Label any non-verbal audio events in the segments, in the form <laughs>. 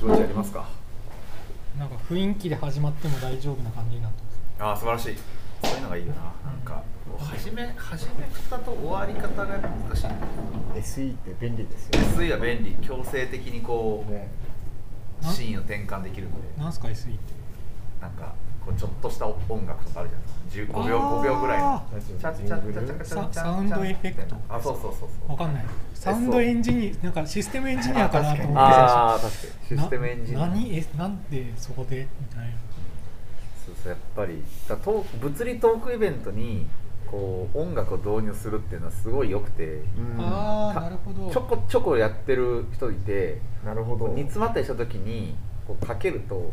ちぼちやりますか？なんか雰囲気で始まっても大丈夫な感じになってます。ああ素晴らしい。そういうのがいいよな。なんか始め始め方と終わり方が難しい。SE って便利ですよ SE は便利。強制的にこう、ね。なシーンを転換できるので。なんすか SE って？なんかこうちょっとした音楽とかあるじゃないですか。15秒あー5秒ぐらいの。チャッチャッチャッチャッチャササウンドエフェクトあそうそうそうそうわかんないサウンドエンジニアなんかシステムエンジニアかなと思ってああ確かにシステムエンジニアな何えなんでそこでみたいなそうそうやっぱりだト物理トークイベントにこう音楽を導入するっていうのはすごい良くてうんああなるほどちょこちょこやってる人いてなるほど煮詰まったりした時にこうかけると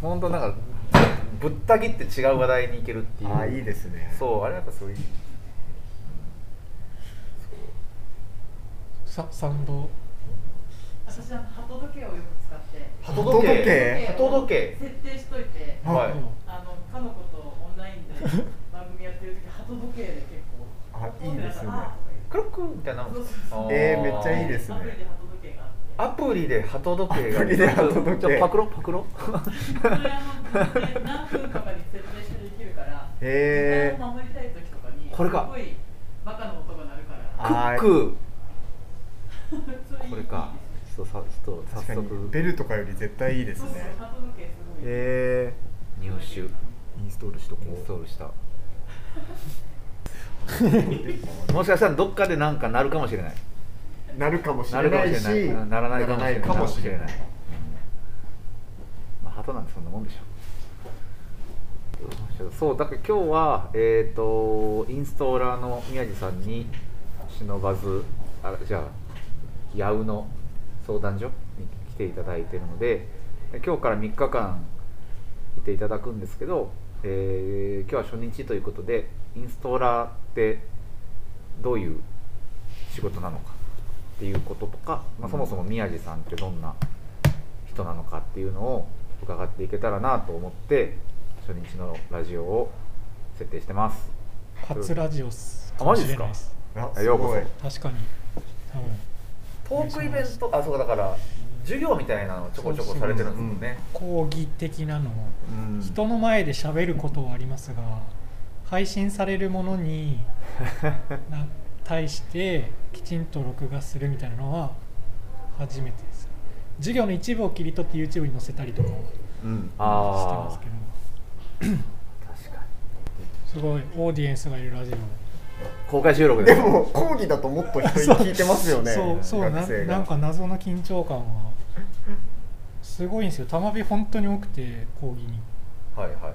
本当なんかぶった切って違う話題に行けるっていう。あいいですね。そうあれやっぱそういう。ササウンド私は鳩時計をよく使って。鳩時計？鳩時計？設定しといてあはい。あのかの子とオンラインで番組やってる時鳩時計で結構。あいいですね。あクロックみたいなえーめっちゃいいですねアプリで鳩時計があってアプリで鳩時計。じゃあパクロ？パクロ？それあのね何分とかに設定してできるからへー。時間を守りたい時とかにこれか。すごいバカな音が鳴るから。あクック。<laughs> これか。ちょっとさちょっと早速。ベルとかより絶対いいですね。鳩時計すごいえ入手。インストールしとこンストーうルした。<laughs> もしかしたらどっかでなんかなるかもしれないなるかもしれないしならないかもしれない。ならかもしれない。うんまあ鳩なんてそんなもんでしょ。そうだから今日はえっ、とインストーラーの宮地さんに忍ばずあじゃあ八尾の相談所に来ていただいているので今日から3日間いていただくんですけど、えー今日は初日ということでインストーラーってどういう仕事なのかっていうこととか、まあ、そもそも宮地さんってどんな人なのかっていうのを伺っていけたらなと思って初日のラジオを設定してます。初ラジオっすあか？もしれないです。あようこそ。確かに。多分トークイベントあそうだから授業みたいなのちょこちょこされてるんですもんね。講義的なのを。うん。人の前で喋ることはありますが配信されるものにな <laughs> 対してきちんと録画するみたいなのは初めてです。授業の一部を切り取って YouTube に載せたりとかはうんしてますけど。確かすごいオーディエンスがいるラジオ。に公開収録で。も講義だともっと人聞いてますよね。そうそうななんか謎の緊張感はすごいんですよ。たまび本当に多くて講義に。はいはいは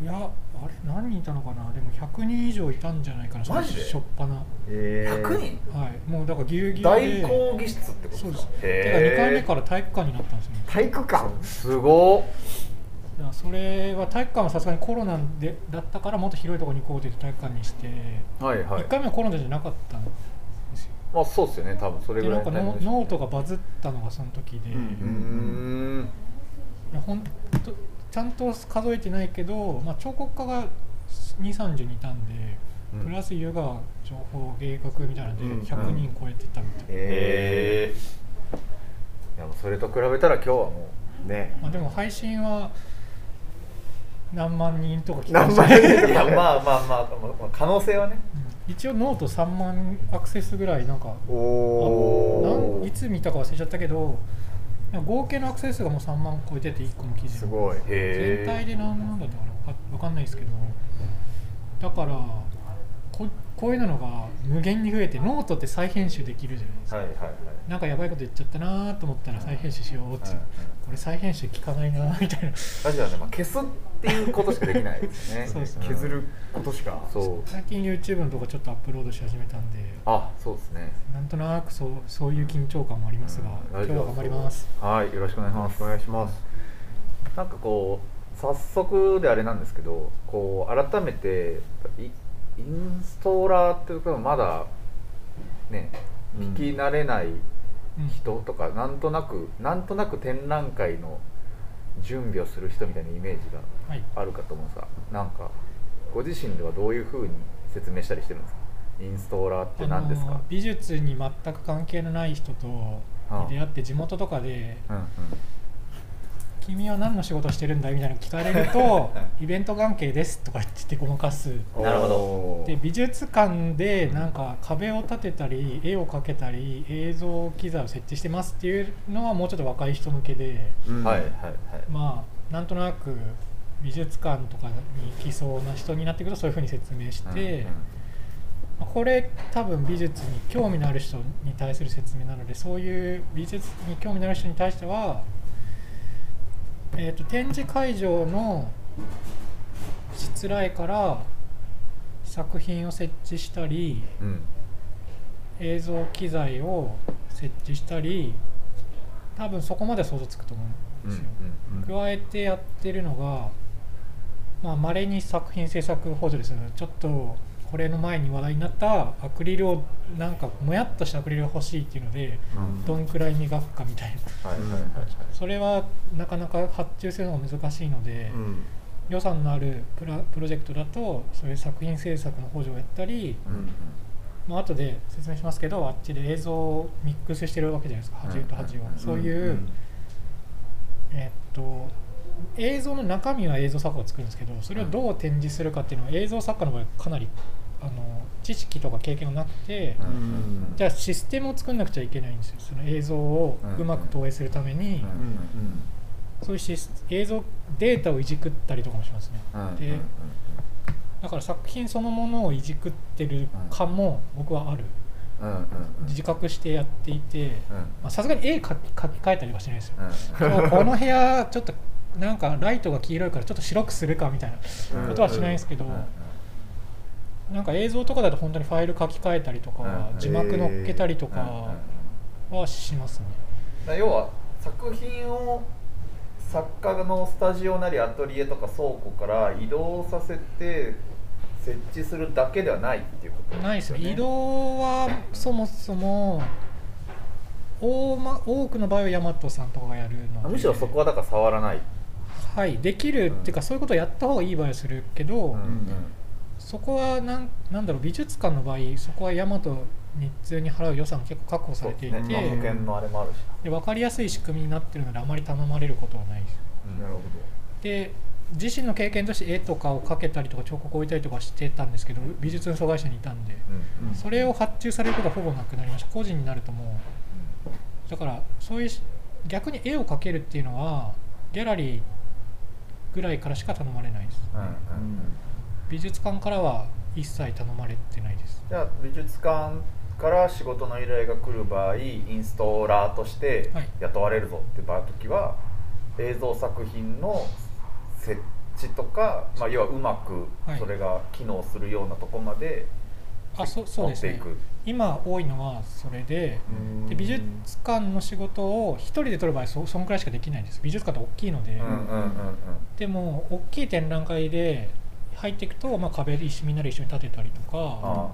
い。いやあれ何人いたのかな？でも100人以上いたんじゃないかなマジで？しょっぱなえー。100人？はい。もうだからぎゅうぎゅう大で講義室ってことそうです。かてか2回目から体育館になったんですよ。ね体育館？すごっ。それは体育館はさすがにコロナでだったからもっと広いところに行こうと言って体育館にして、はいはい。1回目はコロナじゃなかったんですよ。まあそうっすよね多分。それでぐらないんかノートがバズったのがその時で、うんうーん。いやほんとちゃんと数えてないけど、まあ、彫刻家が2 3 0にいたんで、うん。プラス湯川情報芸学みたいなのでうん。100人超えてたみたいな、へえいやもうそれと比べたら今日はもね。まあ、でも配信は何万人とか来何万人まあまあまあ、まあ、可能性はね。うん。一応ノート3万アクセスぐらいなんかおおなんいつ見たか忘れちゃったけど合計のアクセス数がもう3万超えてて1個の記事のすごい。へ全体で何なんだったかなわかんないですけど。だからここういうのが無限に増えてノートって再編集できるじゃないですか、はいはいはい。なんかやばいこと言っちゃったなと思ったら再編集しようって、うんうんこれ再編集きかないな <laughs> みたいな。ラジオはね、まあ、消すっていうことしかできないですね。<laughs> そうですね。削ることしか。そう。最近 YouTube のとこちょっとアップロードし始めたんであそうですね。なんとなくそうそういう緊張感もありますが、うん今日は頑張ります。はいよろしくお願いします。お願いしますなんかこう早速であれなんですけどこう改めてイインストーラーっていうかまだねうん。聞き慣れないうん人とか、なんとなくなんとなく展覧会の準備をする人みたいなイメージがはい。あるかと思うんですがなんかご自身ではどういうふうに説明したりしてるんですか？インストーラーって何ですか？美術に全く関係のない人とに出会って地元とかでうんうん「君は何の仕事してるんだい?」みたいなの聞かれると「<laughs> イベント関係です」とか言ってごまかすなるほど。どで美術館でなんか壁を立てたり絵を描けたり映像機材を設置してますっていうのはもうちょっと若い人向けでうん。はいはいはい。まあなんとなく美術館とかに行きそうな人になってくるとそういうふうに説明して、まあこれ多分美術に興味のある人に対する説明なのでそういう美術に興味のある人に対しては、えー、と展示会場のしつらいから作品を設置したりうんうん映像機材を設置したり多分そこまでは想像つくと思うんですよ。うん加えてやってるのがまあ稀に作品制作補助ですよねちょっとこれの前に話題になったアクリルをなんかもやっとしたアクリルが欲しいっていうのでうん。どんくらい磨くかみたいな。はいはいはいはい。それはなかなか発注するのが難しいので、うん。予算のあるプラプロジェクトだとそういう作品制作の補助をやったり、まあ後で説明しますけどあっちで映像をミックスしてるわけじゃないですか端と端を、うん。そういう、えっと映像の中身は映像作家が作るんですけどそれをどう展示するかっていうのは映像作家の場合かなりあの知識とか経験がなくて、じゃあシステムを作んなくちゃいけないんですよ。その映像をうまく投影するために、うん。そういうシス映像データをいじくったりとかもしますね、うんでだから作品そのものをいじくってる感も僕はある。自覚してやっていてさすがに絵描き換えたりはしないですよ。この部屋ちょっとなんかライトが黄色いからちょっと白くするかみたいなことはしないんですけど、なんか映像とかだと本当にファイル書き換えたりとか、うん。字幕乗っけたりとうん。うん。かはしますね、だ要は作品を作家のスタジオなりアトリエとか倉庫から移動させて設置するだけではないっていうことないですね移動はそもそも大,、ま、多くの場合は大和さんとかがやるので。むしろそこはだから触らない。はい。できるっていうかそういうことをやった方がいい場合はするけど、うんそこはなんなんだろう美術館の場合そこは大和日通に払う予算が結構確保されていて、ですね。まあ保険のあれもあるし。で分かりやすい仕組みになってるのであまり頼まれることはないです。ななるほで自身の経験として絵とかを描けたりとか彫刻を置いたりとかしてたんですけど美術運送会社にいたんでうんうん。それを発注されることはほぼなくなりました。個人になるともう。だからそういうし逆に絵を描けるっていうのはギャラリーぐらいからしか頼まれないです。うんうんうん美術館からは一切頼まれてないです。じゃあ美術館から仕事の依頼が来る場合インストーラーとしてはい。雇われるぞって場合時は映像作品の設置とか、まあ、要はうまくはい。それが機能するようなとこまであそそうですね。持っていく、今多いのはそれでどで美術館の仕事を一人で取る場合そそんくらいしかできないんです。美術館って大きいので、でも大きい展覧会で入っていくと、まあ、壁一緒みんなで一緒に立てたりとかあ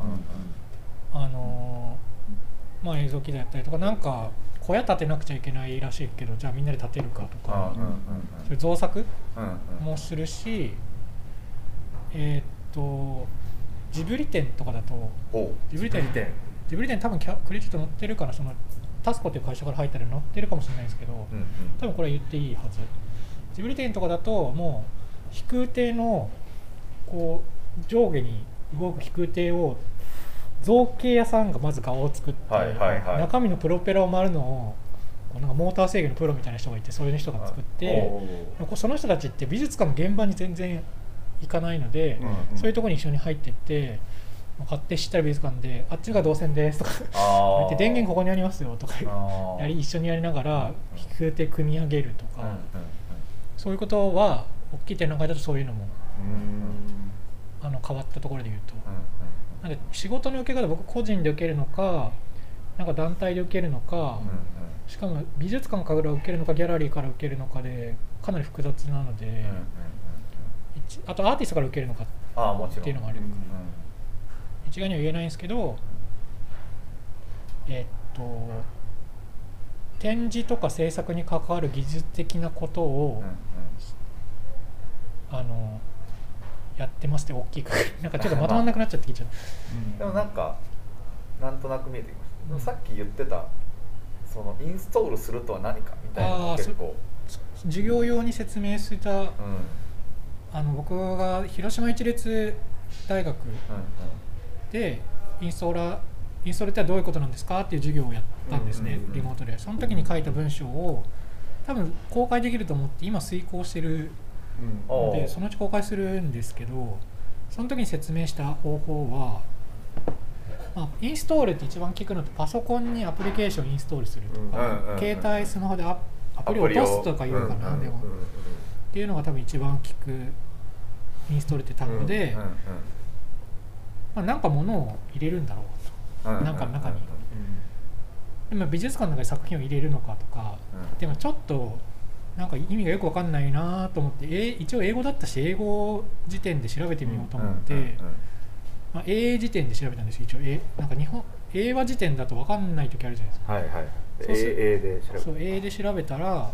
あのーまあ、映像機材やったりとかなんか小屋建てなくちゃいけないらしいけどじゃあみんなで建てるかとか。そういう造作もするしえーっとジブリ展とかだとほジブリ展ジブリ展ジブリ展多分キャクレジット載ってるからそのタスコっていう会社から入ったら載ってるかもしれないですけど、多分これは言っていいはず。ジブリ展とかだともう飛空艇のこう上下に動く飛空艇を造形屋さんがまず側を作って、はいはいはい。中身のプロペラを回るのをこうなんかモーター制御のプロみたいな人がいてそういう人が作ってこうその人たちって美術館の現場に全然行かないので、うんうん。そういうところに一緒に入ってって勝手知ったら美術館で「あっちが動線です」とかあー。言って「電源ここにありますよ」とかやり一緒にやりながら飛空艇組み上げるとか、うんうんそういうことは大きい展覧会だとそういうのもうんあの変わったところで言うと。なんで仕事の受け方僕個人で受けるのかなんか団体で受けるのか、しかも美術館から受けるのかギャラリーから受けるのかでかなり複雑なので、あとアーティストから受けるのかっていうのがある、一概には言えないんですけどえっと展示とか制作に関わる技術的なことを、あのやってますって大きくなんかちょっとまとまんなくなっちゃってきちゃう、でもなんかなんとなく見えてきました。でもさっき言ってたそのインストールするとは何かみたいなの結構。授業用に説明したうん。うんあの僕が広島一律大学でインストーラーインストールってはどういうことなんですかっていう授業をやったんですね、うんうんうん。リモートで。その時に書いた文章を多分公開できると思って今遂行してるうん。でそのうち公開するんですけどその時に説明した方法は、まあ、インストールって一番聞くのってパソコンにアプリケーションインストールするとか、うん。うんうん携帯スマホでアアプリを落とすとか言うかな、うんうんでも、っていうのが多分一番聞くインストールって単語で、うんうんまあ、なんか物を入れるんだろううんうんなんか中に。でも美術館の中に作品を入れるのかとかうん。でもちょっとなんか意味がよくわかんないなと思ってえ一応英語だったし英語辞典で調べてみようと思って、まあ、英辞典で調べたんですよ一応。えなんか日本英和辞典だとわかんない時あるじゃないですか。はいはいそうす AA で調べそう英で調べたら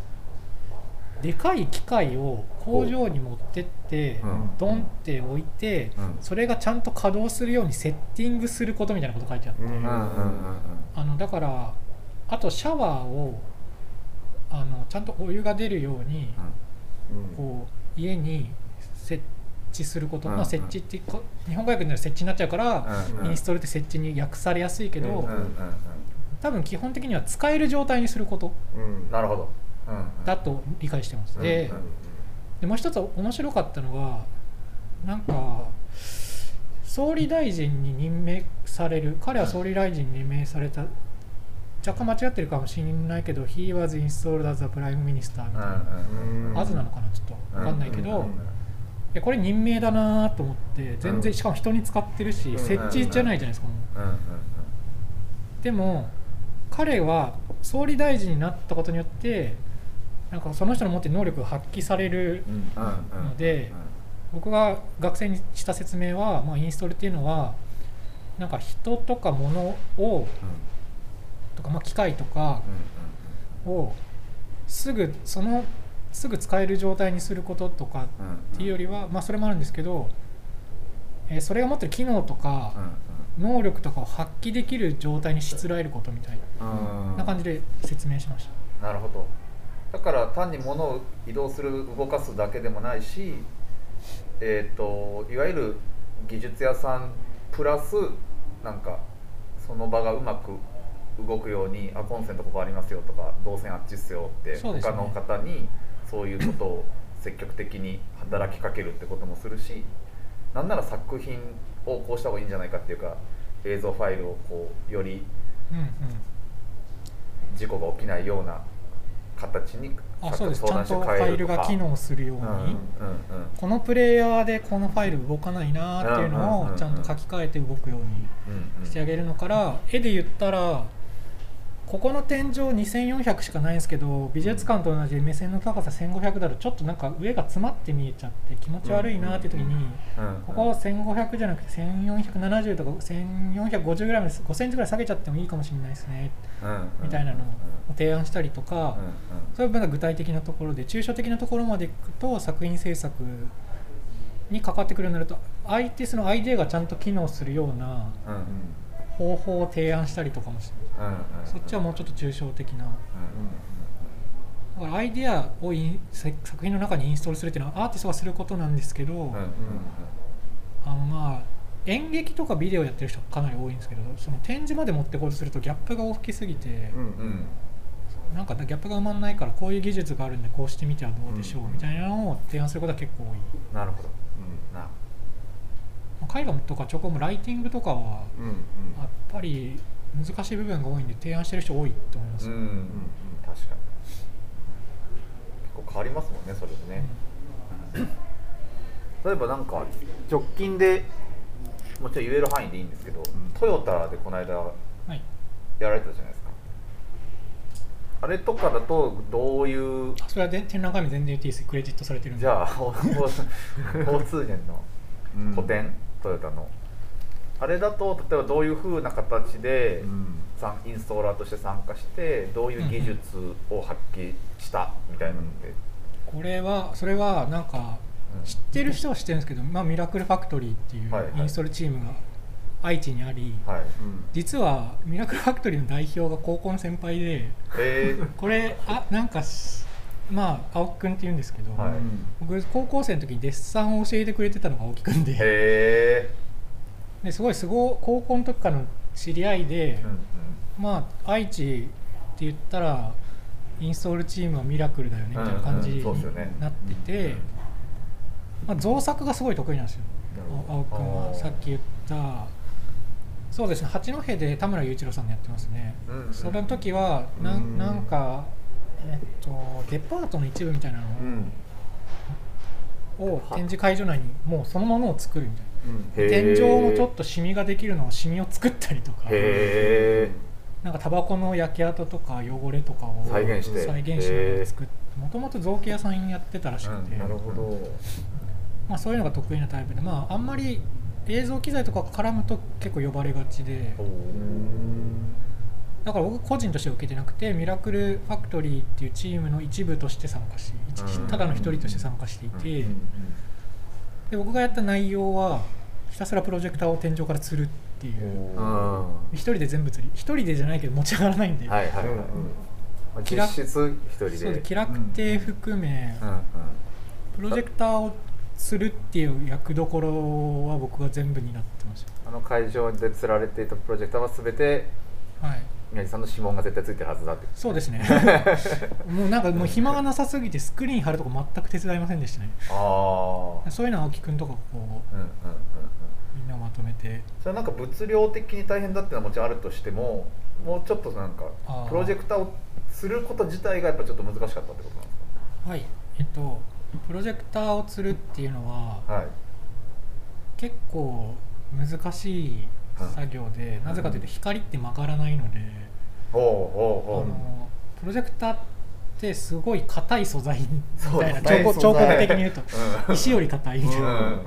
でかい機械を工場に持ってって、うん。ドンって置いて、うん。それがちゃんと稼働するようにセッティングすることみたいなこと書いてあって、あのだからあとシャワーをあのちゃんとお湯が出るように、こう家に設置すること、うん。まあ、設置ってこ日本語訳では設置になっちゃうから、うん。インストールって設置に訳されやすいけど、多分基本的には使える状態にすることうん。なるほど。だと理解してます。で,、でもう一つ面白かったのがなんか総理大臣に任命される彼は総理大臣に任命された若干間違ってるかもしれないけど「He was installed as a prime minister」みたいな。うんアズなのかなちょっと分かんないけど、いやこれ任命だなと思って全然、うん。しかも人に使ってるし、うん。設置じゃないじゃないですか、でも彼は総理大臣になったことによってなんかその人の持ってる能力が発揮されるので僕が学生にした説明は、まあ、インストールっていうのはなんか人とか物をとか、まあ、機械とかをすぐそのすぐ使える状態にすることとかっていうよりは、まあ、それもあるんですけど、えーそれが持ってる機能とか能力とかを発揮できる状態にしつらえることみたいな感じで説明しました。なるほど。だから単に物を移動する動かすだけでもないしえっ、といわゆる技術屋さんプラスなんかその場がうまく動くようにあコンセントここありますよとか動線あっちっすよってね。他の方にそういうことを積極的に働きかけるってこともするしなんなら作品をこうした方がいいんじゃないかっていうか映像ファイルをこうより事故が起きないような形にあそうです。ちゃんとファイルが機能するように、うんうんうん。このプレイヤーでこのファイル動かないなっていうのをちゃんと書き換えて動くようにしてあげるのから絵で言ったらここの天井2400しかないんですけど美術館と同じで目線の高さ1500だとちょっとなんか上が詰まって見えちゃって気持ち悪いなっていう時にうん。ここを1500じゃなくて1470とか1450ぐらいまで5センチぐらい下げちゃってもいいかもしれないですねみたいなのを提案したりとかそういう部分が具体的なところで抽象的なところまでいくと作品制作に関わってくるようになると相手そのアイデアがちゃんと機能するような方法を提案したりとかもしてうんうんそっちはもうちょっと抽象的な。うんだからアイデアをインせ作品の中にインストールするっていうのはアーティストがすることなんですけど、あのまあ演劇とかビデオやってる人がかなり多いんですけどその展示まで持ってこうとするとギャップが大きすぎて、うんうん。なんかギャップが埋まんないからこういう技術があるんでこうしてみてはどうでしょう、うんみたいなのを提案することが結構多い、なるほど。なまあ絵画とか彫刻もライティングとかはうんうん。やっぱり難しい部分が多いんで提案してる人多いと思います、うんうん確かに。結構変わりますもんねそれでね。例えばなんか直近でもちろん言える範囲でいいんですけど、トヨタでこの間はい。やられてたじゃないですか。あれとかだとどういうあそれはで展覧会に全然言っていいです。クレジットされてるんで。じゃあ交 <laughs> 交通年のうん。個展、トヨタの。あれだと例えばどういうふうな形で、インストーラーとして参加してどういう技術を発揮したみたいなので、これはそれはなんかうん。知ってる人は知ってるんですけど、まあ、ミラクルファクトリーっていうはいはい。インストールチームが愛知にありはい。うん実はミラクルファクトリーの代表が高校の先輩でえー、これあなんかしまあ青木くんって言うんですけど、はい。僕高校生の時にデッサンを教えてくれてたのが青木くんで。へですごいすごい高校の時からの知り合いで、ーうんうん。まあ愛知って言ったらインストールチームはミラクルだよねみたいな感じうんになってて、まあ、造作がすごい得意なんですよ青木君は。さっき言ったそうですね八戸で田村雄一郎さんがやってますね、うんうん。その時はなうんん。なんかえっとデパートの一部みたいなうん。のを展示会場内にもうそのものを作るみたいな。天井もちょっとシミができるのをシミを作ったりとか。へなんかタバコの焼け跡とか汚れとかを再現して。再現しながら作ってもともと造形屋さんやってたらしくて、うんなるほど。まあ、そういうのが得意なタイプで、まあ、あんまり映像機材とか絡むと結構呼ばれがちでだから僕個人としては受けてなくてミラクルファクトリーっていうチームの一部として参加し一うん。ただの一人として参加していて、うん。で僕がやった内容はひたすらプロジェクターを天井から吊るっていう。一人で全部吊り一人でじゃないけど持ち上がらないんで、いはいはい、うん。うんまあ気楽実質一人で。そうで気楽亭含め、うん。うん。プロジェクターを吊るっていう役どころは僕が全部になってましあの会場で釣られていたプロジェクターは全てたはい宮地さんの指紋が絶対ついてるはずだってそうですね。<laughs> もうなんかもう暇がなさすぎてスクリーン貼るとこ全く手伝いませんでしたね。ああそういうのは青木くんとかこうんうんうんうん。うみんなをまとめて。それはなんか物量的に大変だっていうのはもちろんあるとしてももうちょっとなんかプロジェクターをすること自体がやっぱちょっと難しかったってことなんですはい。えっとプロジェクターを吊るっていうのはかはい。結構難しい作業で、なぜかというと光って曲がらないので、ほうほうほうあのプロジェクターってすごい硬い素材みたいな彫刻的に言うと。うん。石より硬いみたいな、うん。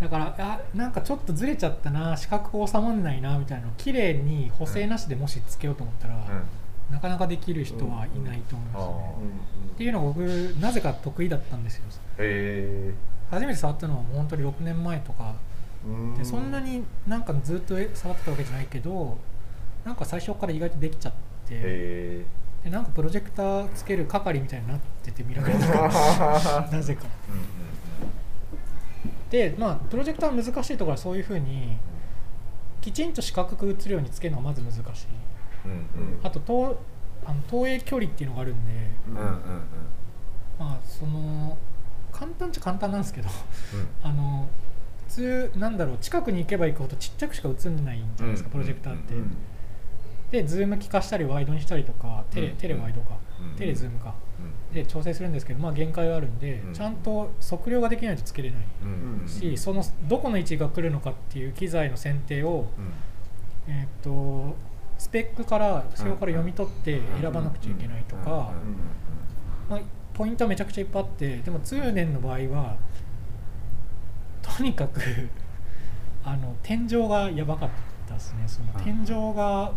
だからあなんかちょっとずれちゃったな四角収まんないなみたいなのを綺麗に補正なしでもしつけようと思ったら、うん。なかなかできる人はいないと思いますね、うん。っていうのが僕なぜか得意だったんですよ。へ初めて触ったのは本当に6年前とか。うん。でそんなになんかずっと触ってたわけじゃないけどなんか最初から意外とできちゃってでなんかプロジェクターつける係みたいになっててミラクルとか <laughs> なぜか。えうんでまあプロジェクターの難しいところはそういうふうにきちんと四角く映るようにつけるのがまず難しい。うんうん。うんあと投あの投影距離っていうのがあるんでうんうんうん。まあその簡単っちゃ簡単なんですけどうん。あの普通なんだろう近くに行けば行くほどちっちゃくしか映んないんじゃないですか、うんプロジェクターって、うんでズーム効かしたりワイドにしたりとかテレ,、うんテレワイドか、うん。テレズームか。うん。で調整するんですけどまあ限界はあるんで、うん。ちゃんと測量ができないとつけれない。し、そのどこの位置が来るのかっていう機材の選定を、うん。えー、とスペックから仕様から読み取って選ばなくちゃいけないとか、まあ、ポイントはめちゃくちゃいっぱいあってでも通年の場合はとにかくあの天井がやばかったですね。そのうん。天井が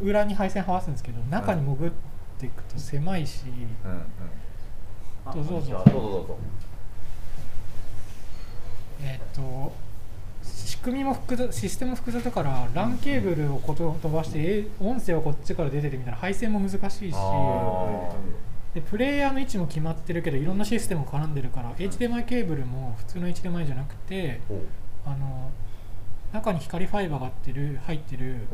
裏に配線はわすんですけど中に潜っていくと狭いし、うんうん。あどうぞ。どうぞどうぞ。えっ、と仕組みも複雑システムも複雑だから LAN ケーブルをこと飛ばしてえ音声はこっちから出てるみたいな配線も難しいし。あでプレイヤーの位置も決まってるけどいろんなシステムが絡んでるから HDMI ケーブルも普通の HDMI じゃなくてあの中に光ファイバーが入ってる入ってる、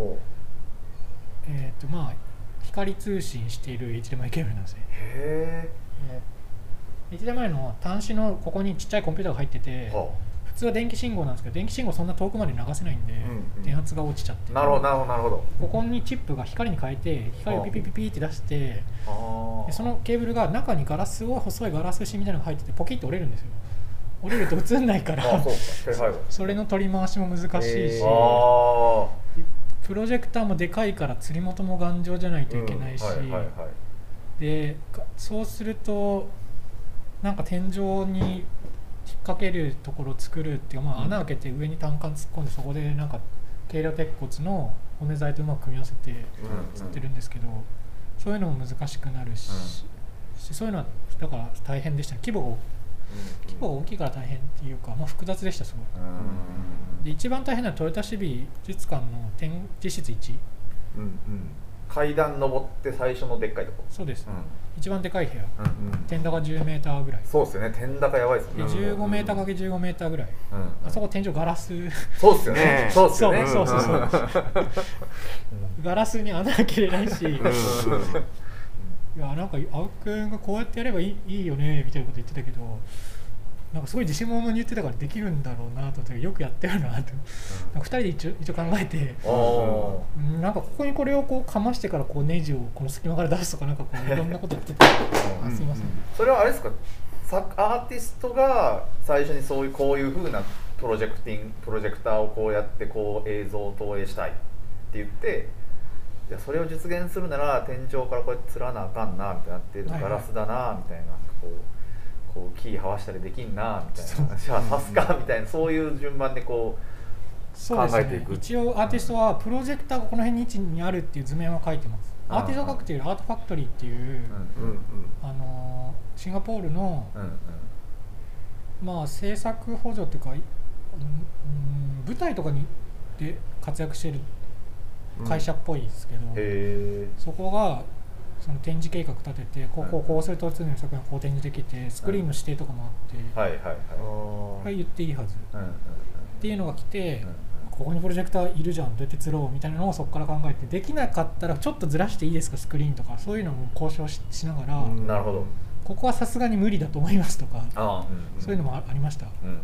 えーとまあ、光通信している HDMI ケーブルなんですね。へ HDMI の端子のここにちっちゃいコンピューターが入っててえは普通は電気信号なんですけど電気信号そんな遠くまで流せないんで、んうん。電圧が落ちちゃって。あなるほどなるほどなるほど。ここにチップが光に変えて光をピピピピって出してあでそのケーブルが中にガラスすごい細いガラス紙みたいなのが入っててポキッと折れるんですよ。折れると映んないからあそれの取り回しも難しいし、プロジェクターもでかいから釣り元も頑丈じゃないといけないし、でかそうするとなんか天井に引っ掛けるところを作るっていうか、まあ、うん。穴開けて上に単管突っ込んでそこでなんか軽量鉄骨の骨材とうまく組み合わせてうん釣ってるんですけど、そういうのも難しくなるし,、そういうのはだから大変でした。ね規模が規模が大きいから大変っていうか、まあ、複雑でしたすごい。うん。で一番大変なのはトヨタシビ美術館の展示室1うんうん。階段登って最初のでっかいとこ。そうです、うん。一番でかい部屋。うんうん。天高10メーターぐらい。そうですよね。天高やばいですね。15メーターかけ15メーターぐらい。うんあそこ天井ガラス。そうっすよね。ねそうっすよね。そうそうそうう。ん。ガラスに穴開けれないし、うんいやなんか青木君がこうやってやればいいいいよねみたいなこと言ってたけどなんかすごい自信満々に言ってたからできるんだろうなと思ってよくやってるなと。なんか2人で一応一応考えて。なんかここにこれをこうかましてからこうネジをこの隙間から出すとかなんかこういろんなこと言っててあすいません、それはあれですか？さアーティストが最初にそういうこういうふうなプロジェクティングプロジェクターをこうやってこう映像を投影したいって言っていやそれを実現するなら天井からこうやってつらなあかんなみたいになってガラスだなみたいなこうこうキーはわしたりできんなみたいなじゃあ刺すかみたいなそういう順番でこそうです考えていく。ね一応アーティストはプロジェクターがこの辺に位置にあるっていう図面は書いてます。アーティストが書くっていうアートファクトリーっていう、う、うんうんうん。あのーシンガポールの、うんうん。まあ制作補助っていうか、うんうん舞台とかにで活躍してる会社っぽいですけど、へえそこがその展示計画立ててこうこうこうすると常に作品がこう展示できてスクリーンの指定とかもあって、はい言っていいはず。っうんうんうん。ていうのが来て、うんここにプロジェクターいるじゃんどうやって釣ろうみたいなのをそこから考えてできなかったらちょっとずらしていいですかスクリーンとかそういうのも交渉ししながら、うんなるほど。ここはさすがに無理だと思いますとか、そういうのもあありました、まうんうん。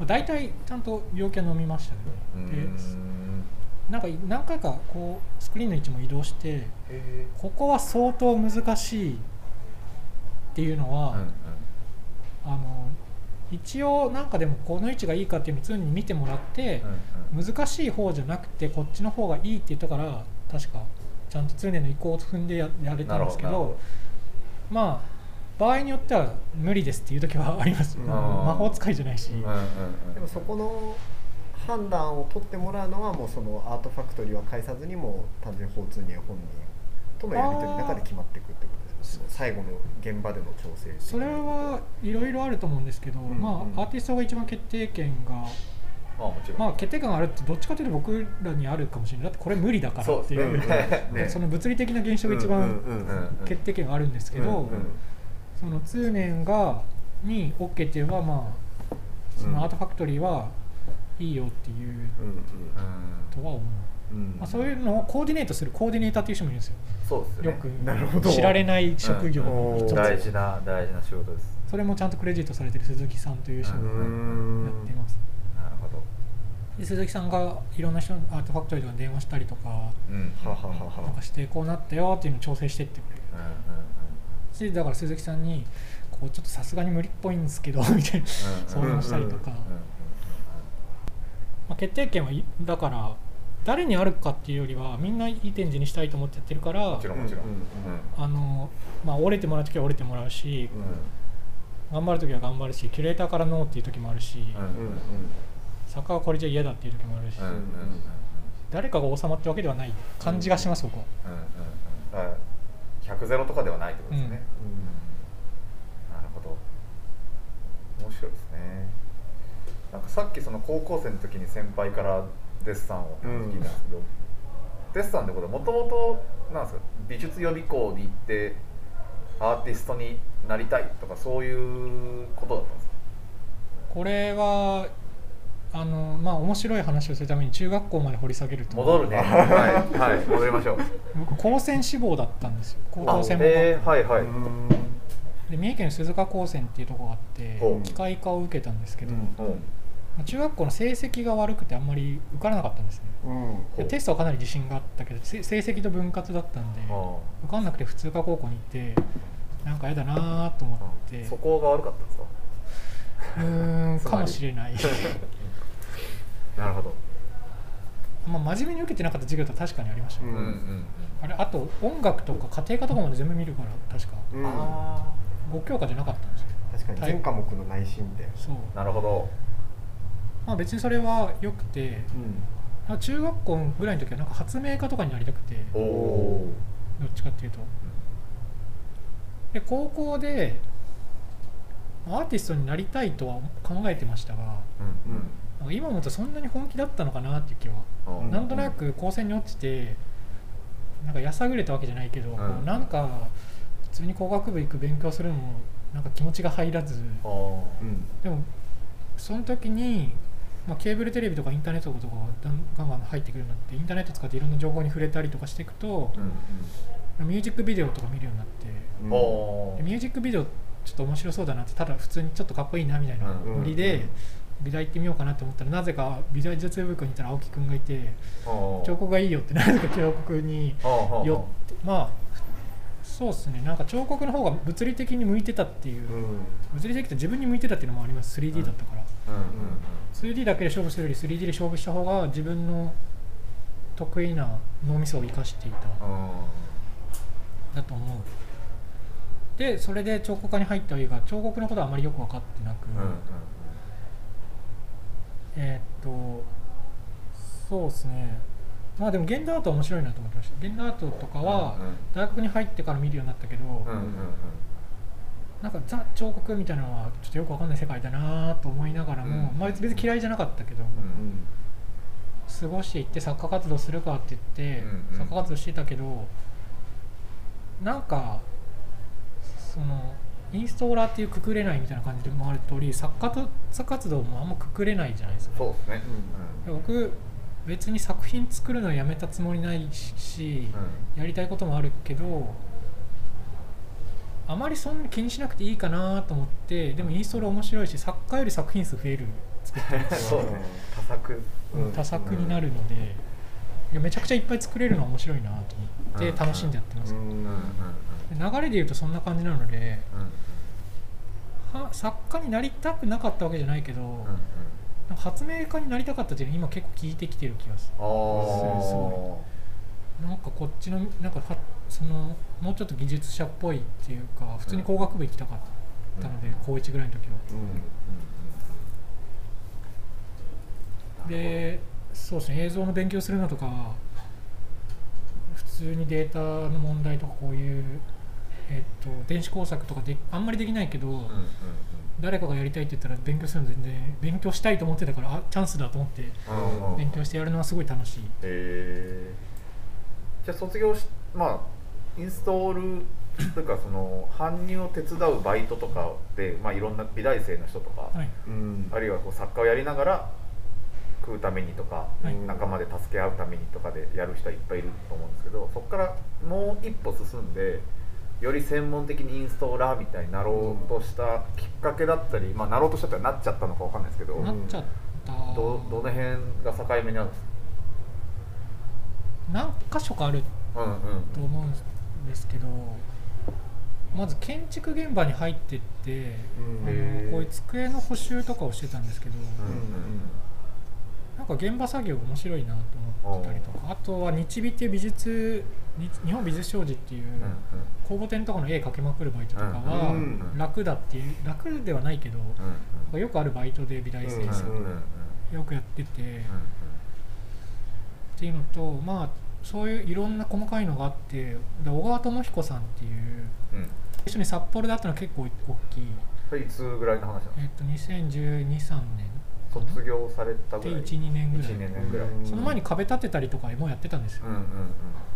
あ、大体ちゃんと病気は飲みましたけど、うん。でうんなんか何回かこうスクリーンの位置も移動してここは相当難しいっていうのは、うんうん。あの一応なんかでもこの位置がいいかっていうのを常に見てもらって、うんうん。難しい方じゃなくてこっちの方がいいって言ったから確かちゃんと常の意向を踏んでややれたんですけどまあ場合によっては無理ですっていう時はあります、うん魔法使いじゃないし、うんうんうん。でもそこの判断を取ってもらうのはもうそのアートファクトリーは介さずにもう単純に交通に本人とのやり取りの中で決まっていくってことですね。最後の現場での調整それはいろいろあると思うんですけど、うんまあアーティストが一番決定権があもちろん。まあ決定権があるってどっちかというと僕らにあるかもしれない。だってこれ無理だからっていう。そね。ね。<laughs> その物理的な現象が一うん番うんうんうん。決定権があるんですけど、うんうんその通年がに OK って言えばまあそのアートファクトリーはいいよっていうとは思う、うん。まあ、そういうのをコーディネートするコーディネーターっていう人もいるんですよ。そうですね。よく知られない職業の一つ、うん大事な大事な仕事です。それもちゃんとクレジットされてる鈴木さんという人がうやうんってます、なるほど。で鈴木さんがいろんな人のアートファクトリーとかに電話したりとかなんかしてこうなったよっていうのを調整してってくれる。うんうんしだから鈴木さんにこうちょっとさすがに無理っぽいんですけどみたいな。うん相談したりとか、うんまあ、決定権はいだから誰にあるかっていうよりはみんないい展示にしたいと思ってやってるからもちろんもちろん。うんうんあの、まあ、折れてもらう時は折れてもらうし、頑張る時は頑張るしキュレーターからノーっていう時もあるし、うんうんうん。作家はこれじゃ嫌だっていう時もあるし、うんうんうんうん。誰かが収まってわけではない感じがします、僕は。うんうんうん。だから100ゼロとかではないってことですね、なるほど。面白いですねなんかさっきその高校生の時に先輩からデッサンを聞いたんですけど、デッサンってことはもともとなんですか？美術予備校に行ってアーティストになりたいとかそういうことだったんですか？これはあのまあ面白い話をするために中学校まで掘り下げると。戻るね。はい、はい、戻りましょう。僕高専志望だったんですよ。高校専門学校えー、はいはい、うん。で三重県鈴鹿高専っていうところがあって機械科を受けたんですけど、うんまう。んあ中学校の成績が悪くてあんまり受からなかったんですね。うん。テストはかなり自信があったけどせ成績と分割だったんであ受かんなくて普通科高校に行ってなんかやだなと思って。ーそこが悪かったんですか？うーん <laughs> かもしれない。<laughs> なるほど。まあ真面目に受けてなかった授業と確かにありました、うんうんうん。あれあと音楽とか家庭科とかまで全部見るから確か。うん。あ5教科じゃなかったんですよ。確かに全科目の内心で。そう。あなるほどまあ別にそれは良くてうん。中学校ぐらいの時はなんか発明家とかになりたくてどっちかっていうと。で高校でアーティストになりたいとは考えてましたがうん。うん。今思うとそんなに本気だったのかなっていう気は、うんなんとなく高専に落ちてなんかやさぐれたわけじゃないけど、こうん。うなんか普通に工学部行く勉強するのもなんか気持ちが入らず。うん。でもその時に、まあ、ケーブルテレビとかインターネットとかがだんガンガン入ってくるようになってインターネット使っていろんな情報に触れたりとかしていくと、うんミュージックビデオとか見るようになってうん。ミュージックビデオちょっと面白そうだなってただ普通にちょっとかっこいいなみたいなうんノリで美大行ってみようかなって思ったらなぜか美大術部に行ったら青木くんがいて彫刻がいいよってなぜか彫刻によってまあそうですね。なんか彫刻の方が物理的に向いてたっていううん。物理的って自分に向いてたっていうのもあります。3D だったから、うんうん 2D だけで勝負するより 3D で勝負した方が自分の得意な脳みそを生かしていた。うんだと思う。でそれで彫刻家に入ったはいいが彫刻のことはあまりよく分かってなく、うんうんえーっとそうですね。まあでも現代アートは面白いなと思ってました。現代アートとかは大学に入ってから見るようになったけど、うんうんうんなんかザ彫刻みたいなのはちょっとよくわかんない世界だなと思いながらも、うん。まあ、別に嫌いじゃなかったけど、うん過ごしていって作家活動するかって言って、うんうん。作家活動してたけどなんかそのインストーラーっていうくくれないみたいな感じでもある通り作家と作家活動もあんまくくれないじゃないですか。そうですね。で僕別に作品作るのやめたつもりないし、うん。やりたいこともあるけどあまりそんなに気にしなくていいかなと思ってでもインストール面白いし作家より作品数増える作ってる人はそうね。多作。うん。多作になるので、いやめちゃくちゃいっぱい作れるのは面白いなと思ってうん。楽しんでやってます、うん。うんうんうんで流れで言うとそんな感じなのでうん。は作家になりたくなかったわけじゃないけど、うん。発明家になりたかったっていうの今結構聞いてきてる気がすあー。るなんかこっちのなんかはそのもうちょっと技術者っぽいっていうか普通に工学部行きたかったので、うん。高1ぐらいの時は。でそうですね映像の勉強するのとか普通にデータの問題とかこういう、えっと電子工作とかであんまりできないけど、誰かがやりたいって言ったら勉強するの全然勉強したいと思ってたからあチャンスだと思って勉強してやるのはすごい楽しい。へえじゃあ卒業しまあインストールというかその搬入を手伝うバイトとかで、まあ、いろんな美大生の人とか、はい。うん。あるいはこう作家をやりながら食うためにとか、はい。仲間で助け合うためにとかでやる人はいっぱいいると思うんですけどそこからもう一歩進んでより専門的にインストーラーみたいになろうとしたきっかけだったり、まあ、なろうとしたってなっちゃったのかわかんないですけど、なっちゃった。どどの辺が境目にあるんです何箇所かあるかうんうん。と思うんですけどまず建築現場に入ってって、うん。あのこういう机の補修とかをしてたんですけど、うんなんか現場作業面白いなと思ってたりとかあとは日美っていう美術日日本美術商事っていううん公募展とかの絵描きまくるバイトとかうんはうん。楽だっていう楽ではないけどうんよくあるバイトで美大生うんさんよくやっててっていうのとまあそういういろんな細かいのがあってで小川智彦さんっていううん。うん一緒に札幌で会ったのは結構大きい、それいつぐらいの話なんですかえっと2012、3年。卒業されたぐでらい。12年ぐらい。1 2年ぐらい。うん。その前に壁立てたりとかもやってたんですよ、うんうんうん。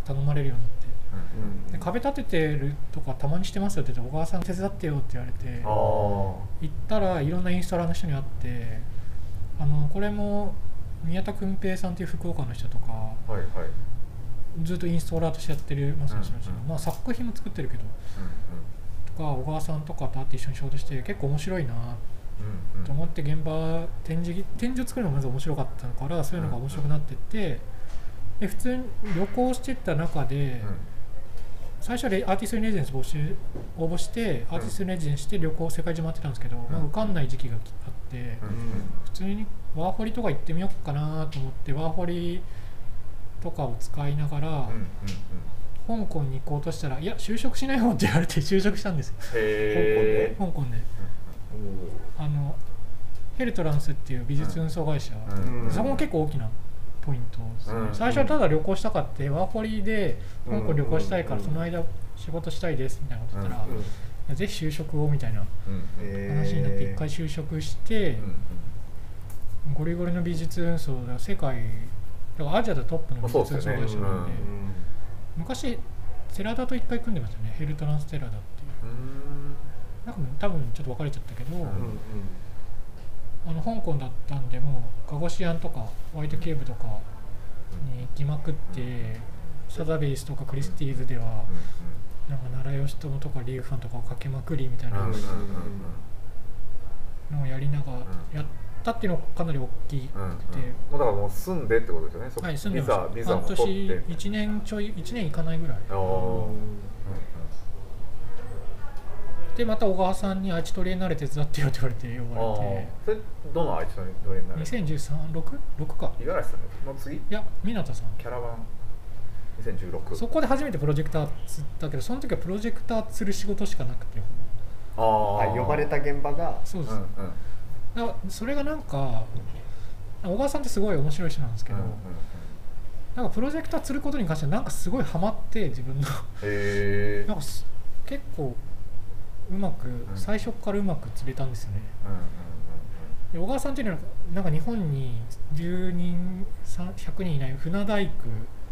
頼まれるようになって。うんで壁立ててるとかたまにしてますよって言って小川さん手伝ってよって言われてあ行ったらいろんなインストラーの人に会ってあのこれも宮田君平さんっていう福岡の人とかあはいはいずっとインストーラーとしてやってるますの人たち、うんうん。まあ、作品も作ってるけど。うとか小川さんとかと会って一緒に仕事して結構面白いなと思って現場展示展示を作るのがまず面白かったからそういうのが面白くなってってで普通に旅行してった中で、最初はレアーティストレジデンス募集応募してアーティストレジデンスして旅行世界中回ってたんですけど、まあ、受かんない時期があって、普通にワーホリとか行ってみようかなと思ってワーホリとかを使いながら、香港に行こうとしたら「いや就職しない方」って言われて就職したんですよ。へ香港で。あのヘルトランスっていう美術運送会社、そこも結構大きなポイントですね、うん最初はただ旅行したかってワーホリで香港旅行したいからうんその間仕事したいですみたいなこと言ったら、うんいぜひ就職をみたいな話になって一回就職して、うん。ゴリゴリの美術運送で世界だからアジアでトップの美術運送会社なんで、そうですよね。昔セラダと一回組んでましたね。ヘルトランステラダっていう。うん。なんか多分ちょっと別れちゃったけど、うんうん。うんあの香港だったんでもうカゴシアンとかホワイトケーブとかに行きまくって、サザベイスとかクリスティーズでは、なんか奈良義朝とかリーファンとかをかけまくりみたいなうんうんうんのをやりながらん。やったっていうのがかなり大きくて、うんうん。もうだからもう住んでってことですよね。そこはい住んでました。ビザビザ取って。年1年ちょい1年いかないぐらい。でまた小川さんに愛知トレーナーレ手伝ってよって言われて呼うんばれて。それどのあいつのどれになる20136か。五十嵐さんの次？いや湊さん。キャラバン。2016そこで初めてプロジェクター釣ったけどその時はプロジェクター釣る仕事しかなくて。ああー呼ばれた現場が。そうです、うんうんそれがなんか小川さんってすごい面白い人なんですけど、うんうんうん。なんかプロジェクター釣ることに関してはなんかすごいハマって自分の。なんかす結構うまく、ん。最初からうまく釣れたんですよね。うんうんで小川さんっていうのはなんか日本に10人さ100人いない船大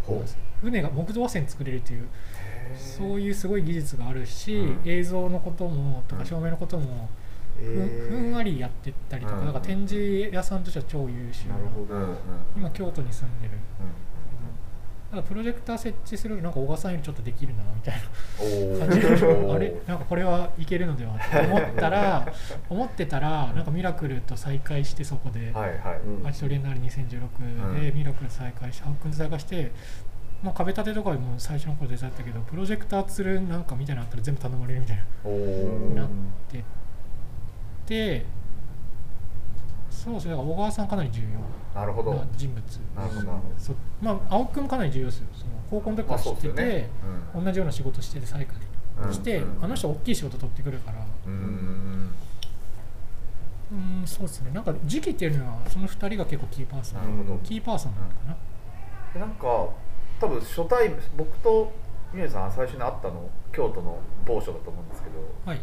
工船が木造和船作れるっていうそういうすごい技術があるし、うん。映像のこともとうんか照明のこともふん,、えーふんわりやってったりとか,、うん。なんか展示屋さんとしては超優秀な今京都に住んでる。うんただプロジェクター設置するとなんか小川さんよりちょっとできるなみたいおなー。感じで。<laughs> あれ？なんかこれはいけるのではって思ったら思ってたらなんかミラクルと再会してそこで、はいはい。うん。アチトリエンナーレ2016うんでミラクル再開してハンと再開して、まあ、壁立てとかでも最初の頃手伝ったけどプロジェクター釣るなんかみたいなのあったら全部頼まれるみたいな。なっーててそうですね小川さんかなり重要な人物まあ青木君もかなり重要ですよ。その高校の時から知ってて、ね。うん。同じような仕事してて再開して、うんあの人大きい仕事取ってくるから。どうんうん。そうですね。なんか時期っていうのはその2人が結構キーパーソン。キーパーソンなのかな、でなんか多分初対僕と宮根さん最初に会ったの京都の某所だと思うんですけど。はい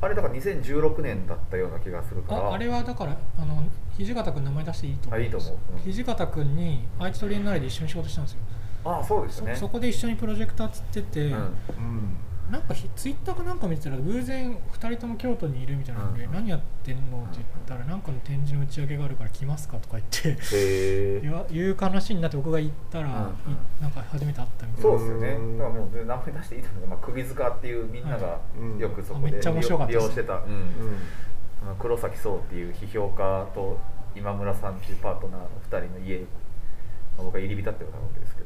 あれだから2016年だったような気がするから。ああれはだからあの土方君名前出していいと思あいいと思う。うん。土方君に愛知トリエンナーレで一緒に仕事したんですよ。ああそうですそね。そこで一緒にプロジェクターつってて、うん。うんなんかひツイッターかなんか見てたら偶然2人とも京都にいるみたいなので、うん。何やってんのって言ったらなんかの展示の打ち上げがあるから来ますかとか言ってへえ言う話になって僕が行ったら、うんいなんか初めて会ったみたいな。そうですよね。うん。だからもう名前出していいと思う。けど、まあ、首塚っていうみんながうん。よくそこであめっちゃ面白かった利用してた、うん。うん。黒崎壮っていう批評家と今村さんっていうパートナーの2人の家、まあ、僕は入り浸ってたわけです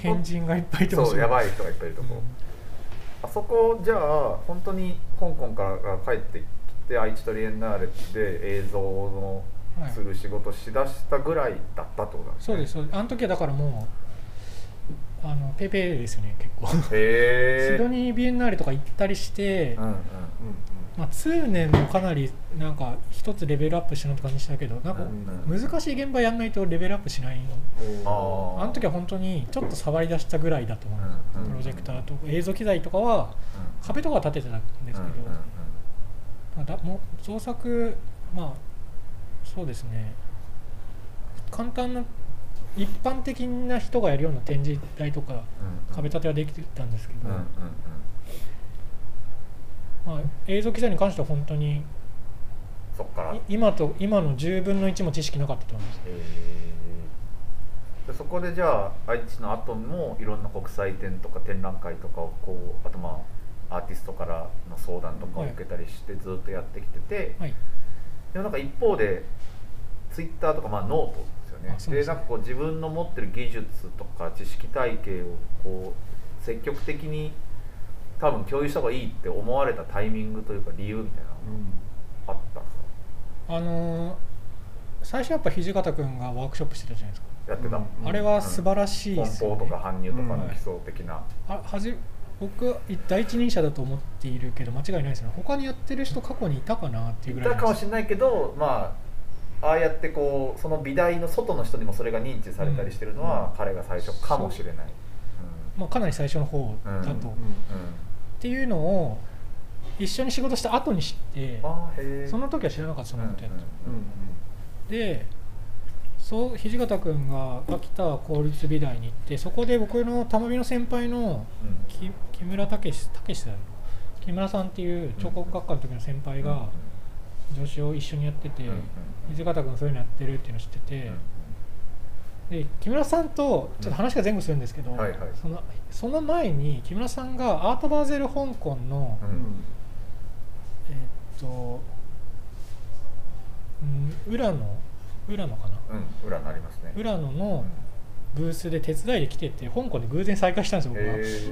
変人がいっぱいいてそうやばい人がいっぱいいるとこ、あそこじゃあ本当に香港から帰ってきて愛知トリエンナーレで映像のはいする仕事しだしたぐらいだったってことなんですね。そうですそうです。あの時はだからもうあのペペですよね結構。へえシドニービエンナーレとか行ったりして、うんうんまあ、通年もかなりなんか一つレベルアップしたのって感じしたけどなんかうん。難しい現場やんないとレベルアップしないの。あの時は本当にちょっと触り出したぐらいだと思う。プロジェクターとか映像機材とかは壁とかは立ててたんですけど、まあだもう造作まあそうですね。簡単な一般的な人がやるような展示台とかうん壁立てはできてたんですけど、まあ、映像機材に関しては本当にそっから。い今と今の10分の1も知識なかったと思います。へー。でそこでじゃあ愛知の後もいろんな国際展とか展覧会とかをこうあとまあアーティストからの相談とかを受けたりしてずっとやってきてて、はい。でもなんか一方でツイッターとかまあノートですよね。でなんかこう自分の持ってる技術とか知識体系をこう積極的に多分共有した方がいいって思われたタイミングというか理由みたいなのがあったんですか、あのー最初やっぱ土方君がワークショップしてたじゃないですか、やってた、うん。あれは素晴らしいですよ、ね。梱包とか搬入とかうんの基礎的な、あはじ僕は第一人者だと思っているけど間違いないですね。他にやってる人過去にいたかなっていうぐらいいたかもしれないけどまあああやってこうその美大の外の人にもそれが認知されたりしてるのは、彼が最初かもしれない、まあ、かなり最初の方だと、うんっうんていうのを一緒に仕事した後に知ってその時は知らなかったそんな。ことやって、うん。でそう土方君が秋田公立美大に行ってそこで僕の玉美の先輩の木木村武史武史だよ。木村さんっていう彫刻学科の時の先輩が助手を一緒にやってて、土方君そういうのやってるっていうのを知ってて、で木村さんとちょっと話が前後するんですけど、はいはい。そのその前に木村さんがアートバーゼル香港の、えーっと、うん、浦野浦野かな？うん裏になりますね。浦野のブースで手伝いで来てて香港で偶然再会したんですよ僕が、へえ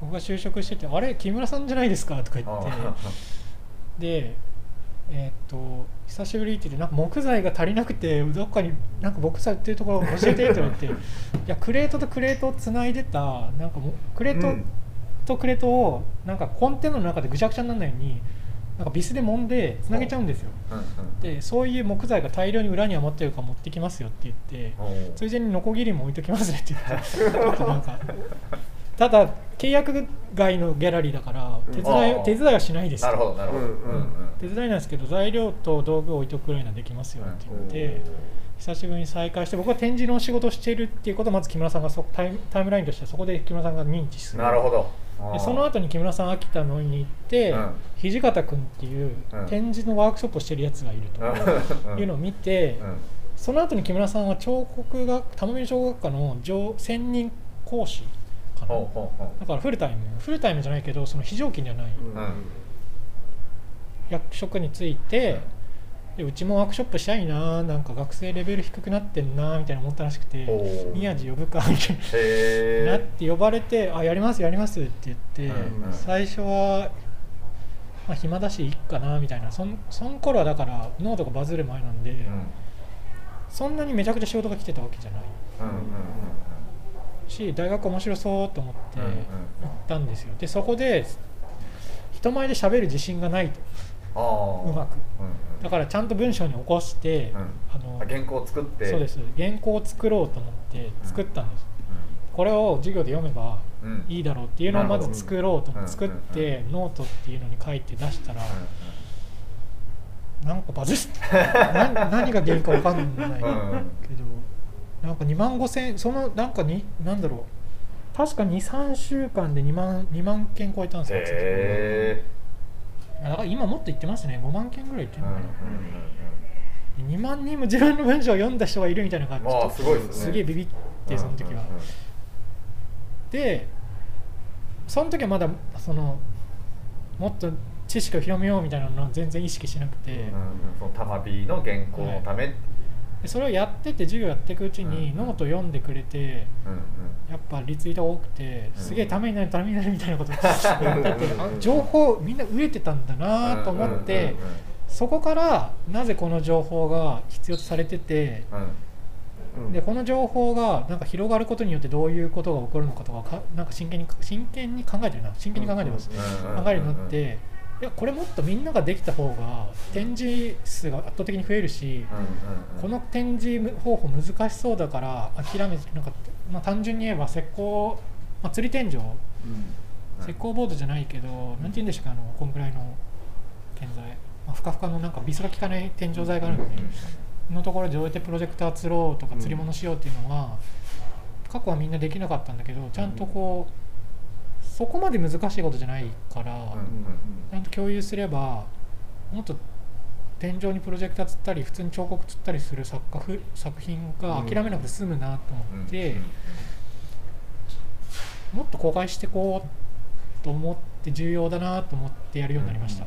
僕が就職してて「あれ？木村さんじゃないですか」とか言って。でえーっと久しぶりって言ってなんか木材が足りなくてどっかになんか僕さ売ってるところ教えてって言われて。<laughs> いやクレートとクレートをつないでたなんかもクレートうん。とクレートをなんかコンテナの中でぐちゃぐちゃにならないようになんかビスで揉んでつなげちゃうんですよ。うんうんでそういう木材が大量に裏に余ってるから持ってきますよって言ってついでにノコギリも置いときますねって言って。<laughs> ちょっとなんかただ契約外のギャラリーだから手伝いうん手伝いはしないです。なるほどなるほど。うんうん。手伝いなんですけど材料と道具を置いとくくらいならできますよって言って、久しぶりに再会して僕は展示の仕事をしているっていうことをまず木村さんがそタイムタイムラインとしてはそこで木村さんが認知する。なるほど。でその後に木村さん秋田のに行って、うん。土方君っていううん。展示のワークショップをしてるやつがいると。いうのを見て、うん。その後に木村さんは彫刻学玉美彫刻科の上専任講師かなほうほうほだからフルタイムフルタイムじゃないけどその非常勤ではない。役職について、でうちもワークショップしたいななんか学生レベル低くなってんなみたいな思ったらしくて宮地呼ぶかみたいな。なって呼ばれて「あやりますやります」って言って、うんうん。最初は、まあ、暇だしいいかなみたいな。そんその頃はだからノートがバズる前なんで、うん。そんなにめちゃくちゃ仕事が来てたわけじゃない。うんうんうんし大学面白そうと思ってうんうん行ったんですよ。でそこで人前で喋る自信がないと。うまく。うんうん。だからちゃんと文章に起こして、うん。あのあ原稿を作って。そうです。原稿を作ろうと思って作ったんです、これを授業で読めばうん。うんいいだろうっていうのをまず作ろうと思うん。って作ってノートっていうのに書いて出したらなんかバズっ <laughs> な <laughs> 何が原因か分かんないけどうんうんなんか2万5千そのなんかになんだろう。確か23週間で2万 ,2 万件超えたんですよ、へだから今もっと言ってますね。5万件ぐらい言ってえるのかな、2万人も自分の文章を読んだ人がいるみたいな感じ。まあすごいですね。すげえビビってその時は、でその時はまだそのもっと知識を広めようみたいなのは全然意識しなくて、うんうん。その玉火の原稿のためでそれをやってて授業やっていくうちにうん。ノート読んでくれてやっぱリツイートが多くてうん。すげえためになるためになるみたいなこと。言っててあ情報みんな飢えてたんだなと思ってそこからなぜこの情報が必要とされててでこの情報がなんか広がることによってどういうことが起こるのかとかかなんか真剣に真剣に考えてるな。真剣に考えてます、考えるようになっていやこれもっとみんなができた方が展示数が圧倒的に増えるし、うんうんこの展示方法難しそうだから諦めてなんか、まあ、単純に言えば石膏、まあ、釣り天井。うん。石膏ボードじゃないけど、なんて言うんでしたっけあのこんぐらいの建材、まあ、ふかふかのなんかビスが効かない天井材があるので、のところでどうやってプロジェクター釣ろうとかうん釣り物しようっていうのは、過去はみんなできなかったんだけどちゃんとこうそこまで難しいことじゃないから、うん。ちゃんと共有すればもっと天井にプロジェクター釣ったり普通に彫刻釣ったりする作家ふ作品が諦めなくて済むなと思って、もっと公開していこうと思って重要だなと思ってやるようになりました、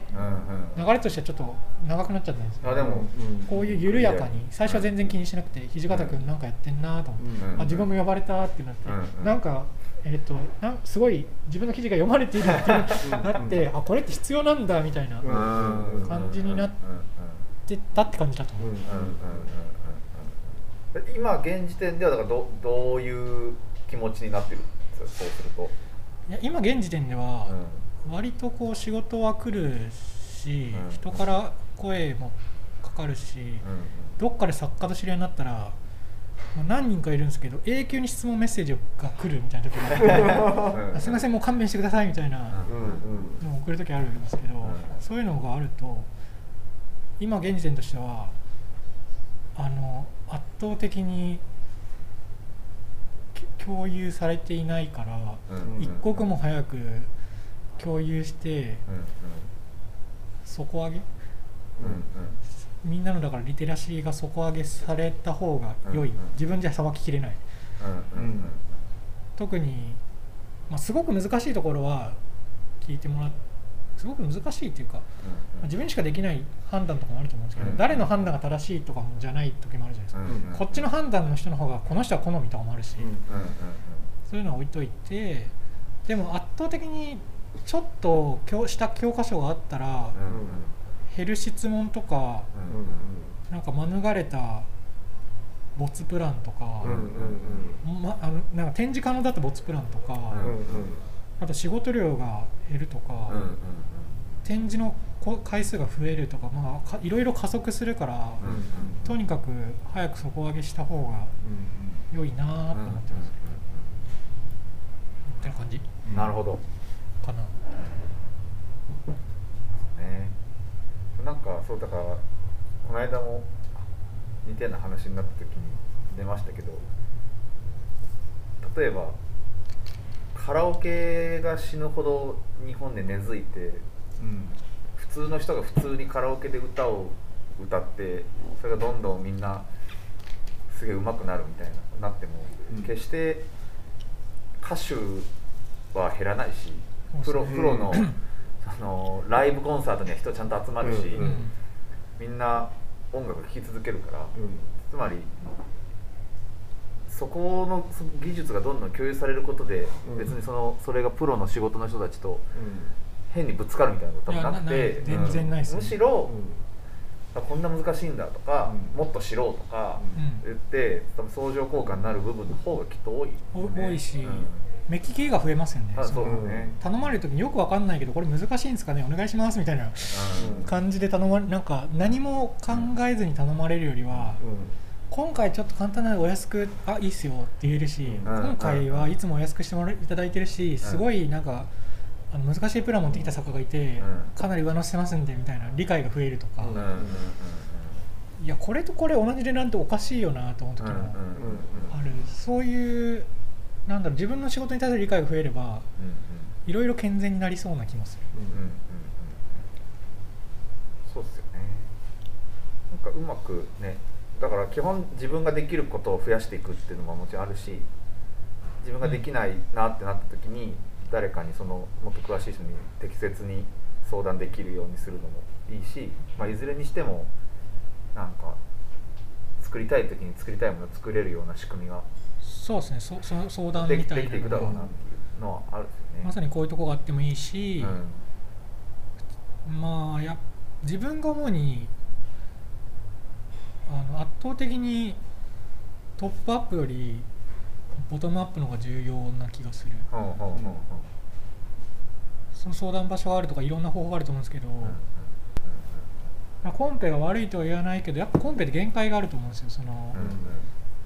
流れとしてはちょっと長くなっちゃったんですけど。あでもうん。こういう緩やかに最初は全然気にしなくて土方君なんかやってんなと思って、うん。あ自分も呼ばれたってなって、うなんかえっ、となんすごい自分の記事が読まれているってなって、あこれって必要なんだみたいな、うん。感じになっってたって感じだと思う、うん。うん。うん。うん。うん。うん。今現時点ではだからどどういう気持ちになってるんですか？そうすると、いや今現時点ではうん割とこう仕事は来るし、うん。人から声もかかるし、うんどっかで作家と知り合いになったら、まあ何人かいるんですけど永久に質問メッセージが来るみたいな時があって <laughs> すみませんもう勘弁してくださいみたいな、うんのを送る時あるんですけど、んそういうのがあると今現時点としてはあの圧倒的にき共有されていないから、うん。一刻も早く共有してうん底上げ？みんなのだからリテラシーが底上げされた方が良い、自分じゃさばききれない。特に、まあ、すごく難しいところは聞いてもらっすごく難しいっていうか、まあ自分にしかできない判断とかもあると思うんですけど、うん誰の判断が正しいとかじゃない時もあるじゃないですか、こっちの判断の人の方がこの人は好みとかもあるし、そういうのは置いといてでも圧倒的にちょっと教した教科書があったら減る質問とかうなんか免れた没プランとか、ま、あのなんか展示可能だった没プランとか、あと仕事量が減るとか、展示のこ回数が増えるとか、まあか、いろいろ加速するから、とにかく早く底上げした方が良いなと思ってます、みたいな感じ。うん。なるほどかな。ね。なんかそうだからこの間も似たような話になった時に出ましたけど例えばカラオケが死ぬほど日本で根付いてうん。普通の人が普通にカラオケで歌を歌ってそれがどんどんみんなすげえ上手くなるみたいななっても、うん。決して歌手は減らないしプロプロの <clears throat> そのライブコンサートには人ちゃんと集まるし、うんうん。みんな音楽聴き続けるから、うん。つまりそこの技術がどんどん共有されることで、うん。別にそのそれがプロの仕事の人たちと変にぶつかるみたいなこと多分なくて全然ないっす。ねむしろ、あこんな難しいんだとか、うん。もっと知ろうとかうん。言って多分相乗効果になる部分の方がきっと多い、お多いし、うん目利きが増えますよね。あそう。ね、頼まれる時によくわかんないけどこれ難しいんですかね？お願いしますみたいな。うん。感じで頼まれなんか何も考えずに頼まれるよりは、今回ちょっと簡単なのでお安くあいいっすよって言えるし、うん。今回はいつもお安くしてもらいただいてるしすごいなんかあの難しいプラン持ってきた作家がいて、うん。かなり上乗せしてますんでみたいな理解が増えるとか、いやこれとこれ同じ値段っておかしいよなと思う時もある、そういうなんだろう自分の仕事に対する理解が増えればいろいろ健全になりそうな気もする。うんうんうん。そうっすよね。なんかうまくねだから基本自分ができることを増やしていくっていうのももちろんあるし自分ができないなってなった時に誰かにそのもっと詳しい人に適切に相談できるようにするのもいいし、まあ、いずれにしてもなんか作りたい時に作りたいものを作れるような仕組みがそうですね。そその相談みたいなできていくだろうなっていうのは。あるんですよね。まさにこういうとこがあってもいいし、うん。まあや自分が主にあの圧倒的にトップアップよりボトムアップの方が重要な気がする。ほうほうほうほうその相談場所があるとかいろんな方法があると思うんですけど、うんコンペが悪いとは言わないけどやっぱコンペって限界があると思うんですよその、うんうん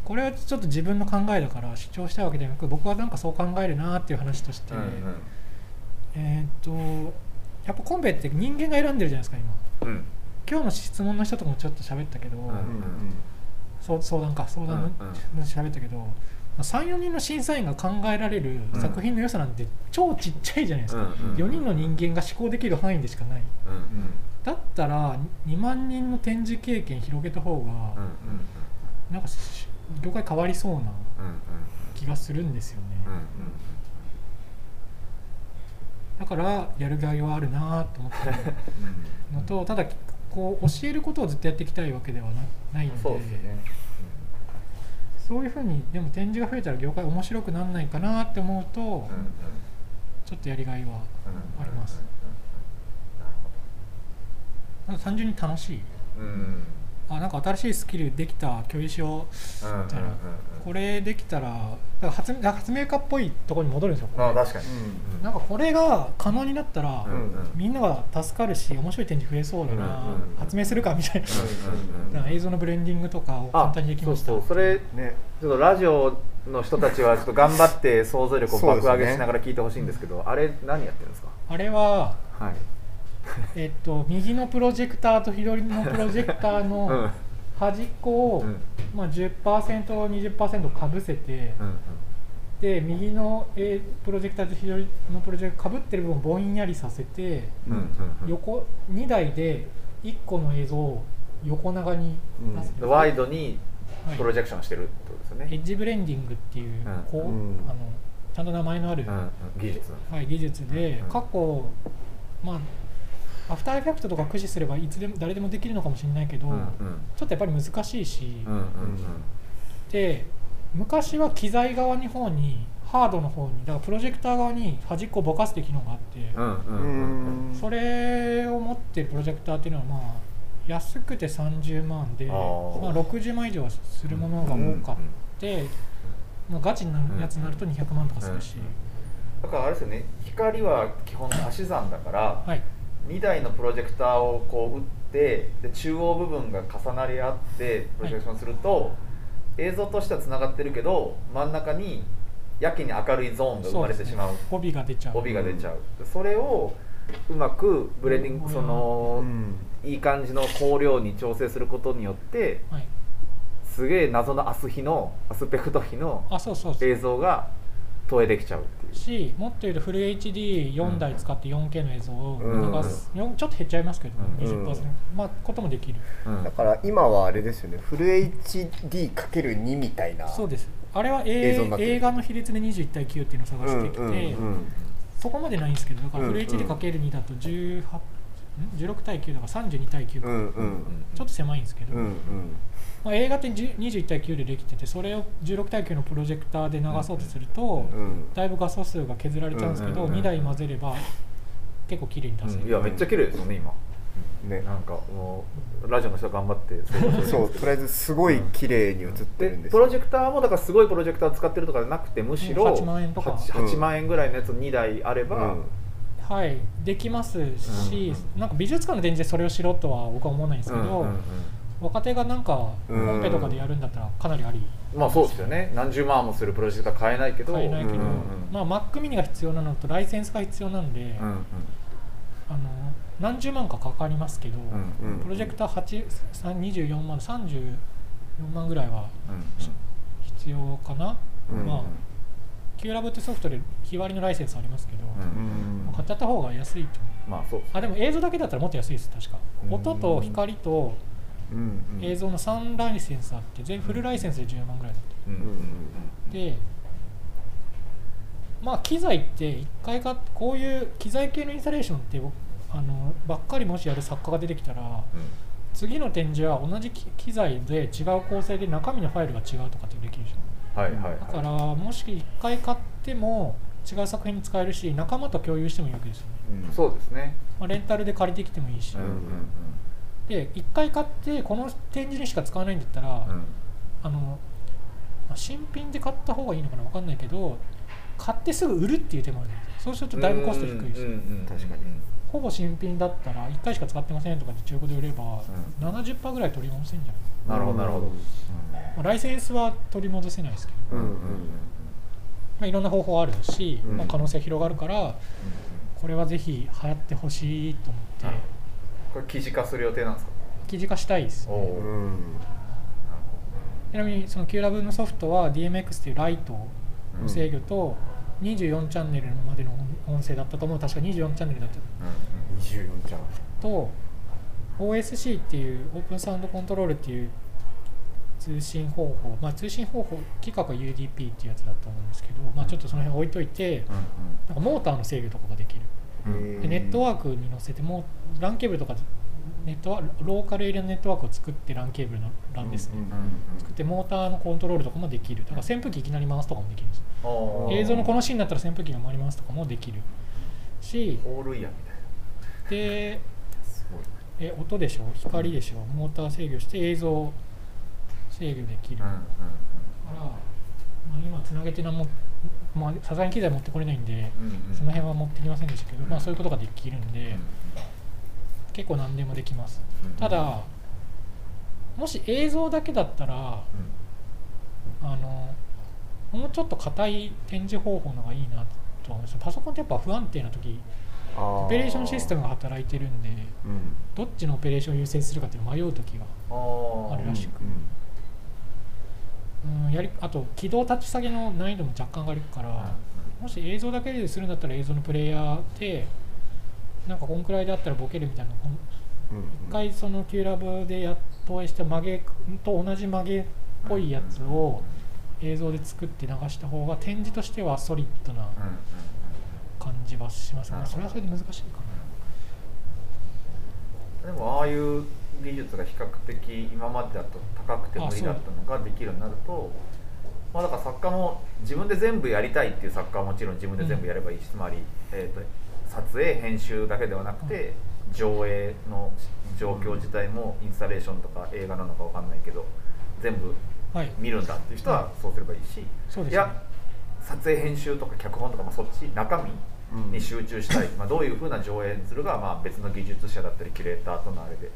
これはちょっと自分の考えだから主張したいわけではなく僕はなんかそう考えるなっていう話として、うんうん。えーっとやっぱコンペって人間が選んでるじゃないですか今。うん。今日の質問の人とかもちょっと喋ったけど、うんそう相談か相談のうんうん。喋ったけど、34人の審査員が考えられるうん。作品の良さなんて超ちっちゃいじゃないですか、うんうん4人の人間が思考できる範囲でしかない。うんうん。だったら2万人の展示経験広げた方が、うんうん。なんかし業界変わりそうなうんうん気がするんですよね、うんだからやるがいはあるなと思ってる <laughs> のとただこう教えることをずっとやっていきたいわけではなないので。そうね。そういうふうにでも展示が増えたら業界面白くならないかなって思うと、うんうんうん。ちょっとやりがいはうんあります単純に楽しい。うんうんあなんか新しいスキルできた共有しよううんうんみたいなこれできたらだから発明発明家っぽいところに戻るんですよあ確かに。なんかこれが可能になったら、うんうん。みんなが助かるし面白い展示増えそうだな、うんうんうん発明するかみたいな,、うんうんうん映像のブレンディングとかを簡あ単にできました。そうそれねちょっとラジオの人たちはちょっと頑張って想像力を爆上げしながら聞いてほしいんですけどあれ何やってるんですか？ああれははい <laughs> えっと右のプロジェクターと左のプロジェクターうん。の端っこを、うん。まあ、10%20% かぶせて、うんで右の、えープロジェクターと左のプロジェクターかぶってる部分をぼんやりさせて、うんうんうん。横2台で1個の映像を横長に出す、うん。ワイドにはいプロジェクションしてるってことですよね、エッジブレンディングっていう、うん。こううん。あのちゃんと名前のある、うんうん。技術はい、技術で、うん。過去まあアフターエフェクトとか駆使すればいつでも誰でもできるのかもしれないけど、うんうん。ちょっとやっぱり難しいし、うんうんで昔は機材側に方にハードの方にだからプロジェクター側に端っこをぼかすって機能があって、うんうんうんうん。それを持ってるプロジェクターっていうのはまあ安くて30万でまあ、60万以上はするものが多かって、まあ、ガチなやつになると200万とかするし、だからあれですよね。光は基本足し算だから、はい2台のプロジェクターをこう打ってで中央部分が重なり合ってプロジェクションすると、映像としてはつながってるけど真ん中にやけに明るいゾーンが生まれてしまう。帯が出ちゃう。帯が出ちゃう、それをうまくブレンディングその、うん。いい感じの光量に調整することによってはい、すげえ謎のアス比のアスペクト比の映像が投影できちゃうしもっと言うとフル HD4 台使って 4K の映像をうん。流す、よん。ちょっと減っちゃいますけど、うん。20%、まあこともできる、うん。だから今はあれですよね。フル HD×2 みたいなそうです。あれは映画の比率で21対9っていうのを探してきて、うんうんうん。そこまでないんですけどだからフルうんうん HD×2 だと18ん？16対9だから32対9か、うんうん。ちょっと狭いんですけど、うんうんまあ、映画って10 21対9でできててそれを16対9のプロジェクターで流そうとすると、うん。だいぶ画素数が削られちゃうんですけど、うん。うん。うん2台混ぜれば結構綺麗に出せる、うん。いやめっちゃ綺麗ですよね今。ねなんかもうラジオの人頑張ってそうとりあえずすごい綺麗に映ってでるんですプロジェクターもだからすごいプロジェクター使ってるとかじゃなくてむしろうん8万円とか。8, 8万円ぐらいのやつ2台あれば、うん。はい。できますし、なんか美術館の展示でそれをしろとは僕は思わないんですけど、うんうんうん若手がなんかコうん。ンペとかでやるんだったらかなりあり。まあそうですよね。何十万もするプロジェクター買えないけど。買えないけど、うん。うんまあ、Mac mini が必要なのとライセンスが必要なんで、うんうん。あの何十万かかかりますけど、うんうんプロジェクター8 24万34万ぐらいはうん必要かな、うんまあ QLab ってソフトで日割りのライセンスありますけど、うんうん買っちゃった方が安いとまあそうあでも映像だけだったらもっと安いです確か。うん。音と光と映像の3ライセンスあって全フルライセンスで14万ぐらいだった。うんうんうんでまあ機材って一回かこういう機材系のインスタレーションって僕あのばっかりもしやる作家が出てきたら次の展示は同じ機機材で違う構成で中身のファイルが違うとかってできるじはいはいはい。ゃんだからもし一回買っても違う作品に使えるし仲間と共有してもいいわけですよね、うん。そうですね。まあ、レンタルで借りてきてもいいし、うんうんで一回買ってこの展示にしか使わないんだったら、うん。うんあのまあ新品で買った方がいいのかな分かんないけど買ってすぐ売るっていう手もあるんですそうするとだいぶコスト低いです、うんうんうん確かに。ほぼ新品だったら1回しか使ってませんとかで中古で売れば、70%ぐらい取り戻せんじゃない、なるほどなるほど。うんまあ、ライセンスは取り戻せないですけど、うんうんまあ、いろんな方法あるし、うん。まあ、可能性広がるからこれはぜひ流行ってほしいと思って、はいこれ記事化する予定なんですか？記事化したいです、おおーうん。ちなみにその QLab のソフトは DMX っていうライトの制御と24チャンネルまでの音声だったと思う。確か24チャンネルだった。24じゃんと OSC っていうオープンサウンドコントロールっていう通信方法、まあ、通信方法規格は UDP っていうやつだと思うんですけど、まあ、ちょっとその辺置いといてなんかモーターの制御とかができる。うんでネットワークに乗せてもう LAN ケーブルとかネットワローカルエリアのネットワークを作って LAN ケーブルの LAN ですね、うん作ってモーターのコントロールとかもできる。だから扇風機いきなり回すとかもできるんです。おー。映像のこのシーンだったら扇風機が回りますとかもできるし。ホールイヤーみたいな。でえ音でしょ？光でしょ？モーター制御して映像制御できる、うんうんから、まあ、今つなげてもまあさすがに機材持ってこれないんで、うんうん。うんその辺は持ってきませんでしたけど、まあ、そういうことができるんで、結構何でもできます、うんただもし映像だけだったらあのもうちょっと硬い展示方法の方がいいなと思います。パソコンってやっぱ不安定な時オペレーションシステムが働いてるんでうん。どっちのオペレーションを優先するかっていうのを迷う時があるらしく。うんやりあと起動タッチ下げの難易度も若干上がるからもし映像だけでするんだったら映像のプレイヤーでなんかこんくらいであったらボケるみたいなうんうん。一回その Q ラブでやっ投影した曲げと同じ曲げっぽいやつを映像で作って流した方が展示としてはソリッドなうんうんうん。感じはしますね。それはそれで難しいかでもああいう技術が比較的今までだと高くて無理だったのができるようになるとまあだから作家も自分で全部やりたいっていう作家はもちろん自分で全部やればいいし、つまり、えー、と撮影編集だけではなくて、上映の状況自体もインスタレーションとか映画なのかわかんないけど全部見るんだっていう人はそうすればいいし、そうですね。いや撮影編集とか脚本とか、まあ、そっち中身うん。に集中したい、まあ、どういうふうな上映するが、まあ、別の技術者だったりキュレーターとのあれで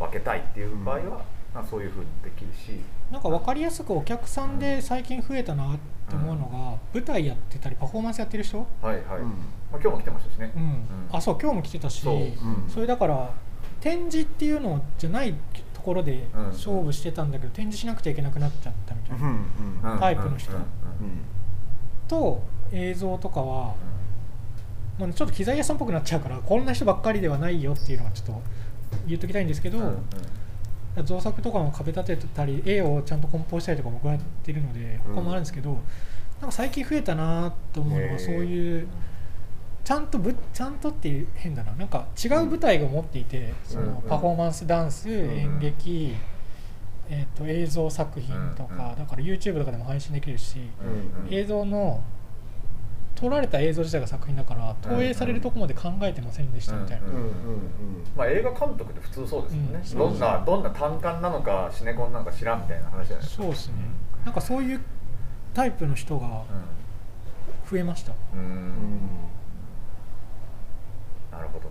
分けたいっていう場合は、まあ、そういうふうにできるし。なんか分かりやすくお客さんで最近増えたなって思うのが舞台やってたりパフォーマンスやってる人、はいはい、うん。まあ、今日も来てましたしね、うん。あそう今日も来てたし。そう。それだから展示っていうのじゃないところでうん。勝負してたんだけど展示しなくちゃいけなくなっちゃったみたいな、うんうんうんタイプの人。うんうん。うんと映像とかは、まあ、ちょっと機材屋さんっぽくなっちゃうからこんな人ばっかりではないよっていうのはちょっと言っときたいんですけど、うんうん。造作とかも壁立てたり絵をちゃんと梱包したりとか僕はやってるのでうん。他もあるんですけど、なんか最近増えたなと思うのはそういうちゃんとぶちゃんとっていう変だな。なんか違う舞台が持っていて、そうんのパフォーマンスダンス、ん演劇、えー、と映像作品とか、うん。だから YouTube とかでも配信できるし、うんうん。映像の撮られた映像自体が作品だから投影されるとこまで考えてませんでしたみたいな、うんうんうんまあ、映画監督って普通そうですよね、うん。どんなどんな単館なのかシネコンなんか知らんみたいな話じゃないですかそうですね。なんかそういうタイプの人が増えました。うん、うん。うんなるほど。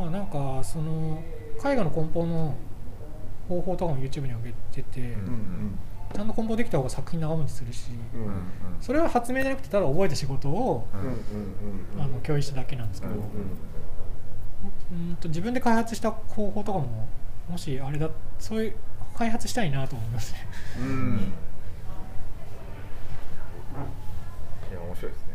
まあなんかその絵画の梱包の方法とかも YouTube に上げてて、うんうんちゃんと梱包できた方が作品長持ちするし、うんうん。それは発明じゃなくてただ覚えた仕事を、うんうんうんうん。あの共有しただけなんですけど、うんうんと自分で開発した方法とかももしあれだそういう開発したいなと思いますね。うん。いや面白いですね。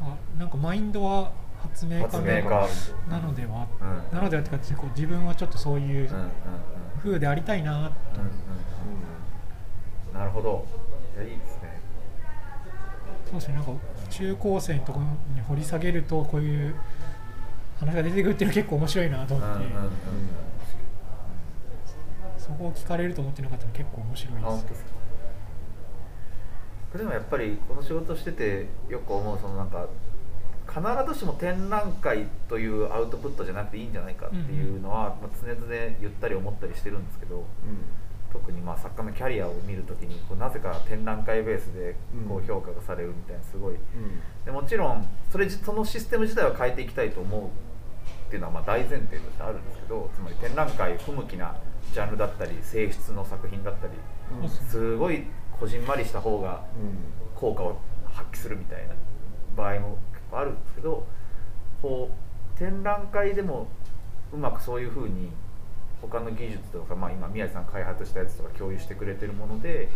あなんかマインドは発明家発明家。なのでは、うん。なのではっていうかこう自分はちょっとそういううんうんうん。風でありたいなうんうんなるほど。いやいいですね。そうですね。なんか中高生のところに掘り下げるとこういう話が出てくるっていうのは結構面白いなと思って、うんうんうん。そこを聞かれると思ってなかったので結構面白いです。でもやっぱりこの仕事しててよく思うそのなんか必ずしも展覧会というアウトプットじゃなくていいんじゃないかっていうのは、まあ、常々言ったり思ったりしてるんですけど特にまあ作家のキャリアを見るときにこうなぜか展覧会ベースでこう評価がされるみたいなすごい。うん。でもちろんそれじそのシステム自体は変えていきたいと思うっていうのはまあ大前提としてあるんですけどつまり展覧会不向きなジャンルだったり性質の作品だったりうん。すごいこじんまりした方が効果を発揮するみたいな場合も結構あるんですけどこう展覧会でもうまくそういうふうに他の技術とか、まあ、今宮地さん開発したやつとか共有してくれてるもので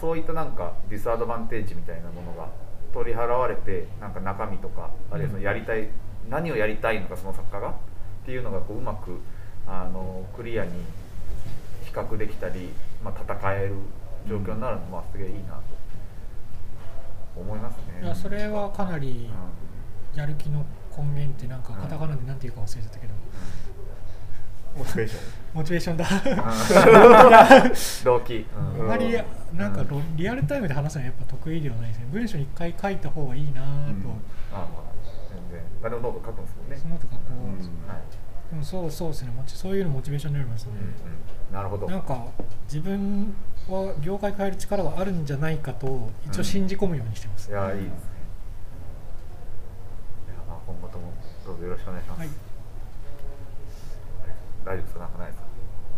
そういったなんかディスアドバンテージみたいなものが取り払われてなんか中身とかあるいはそのやりたい、何をやりたいのかその作家がっていうのがこううまくあのクリアに比較できたり、まあ、戦える状況になるのは、まあ、すげえいいなと思いますね。いやそれはかなりうやる気の根源ってなんかカタカナでなんていうか忘れちゃったけど、モチベーション。モチベーションだ。ん動機、あんまりなんかロリアルタイムで話すのはやっぱ得意ではないですね。文章に一回書いた方がいいなと、うん。あまあ全然。あでもノート書くんですもんね。そのとかこう、うんは。いでもそうそうですね。モチそういうのモチベーションになりますね、うんなるほど。なんか自分は業界変える力があるんじゃないかと一応信じ込むようにしてます、いやいいですね。いやまあ今後ともどうぞよろしくお願いします、はい大丈夫ですか？なんかないですか？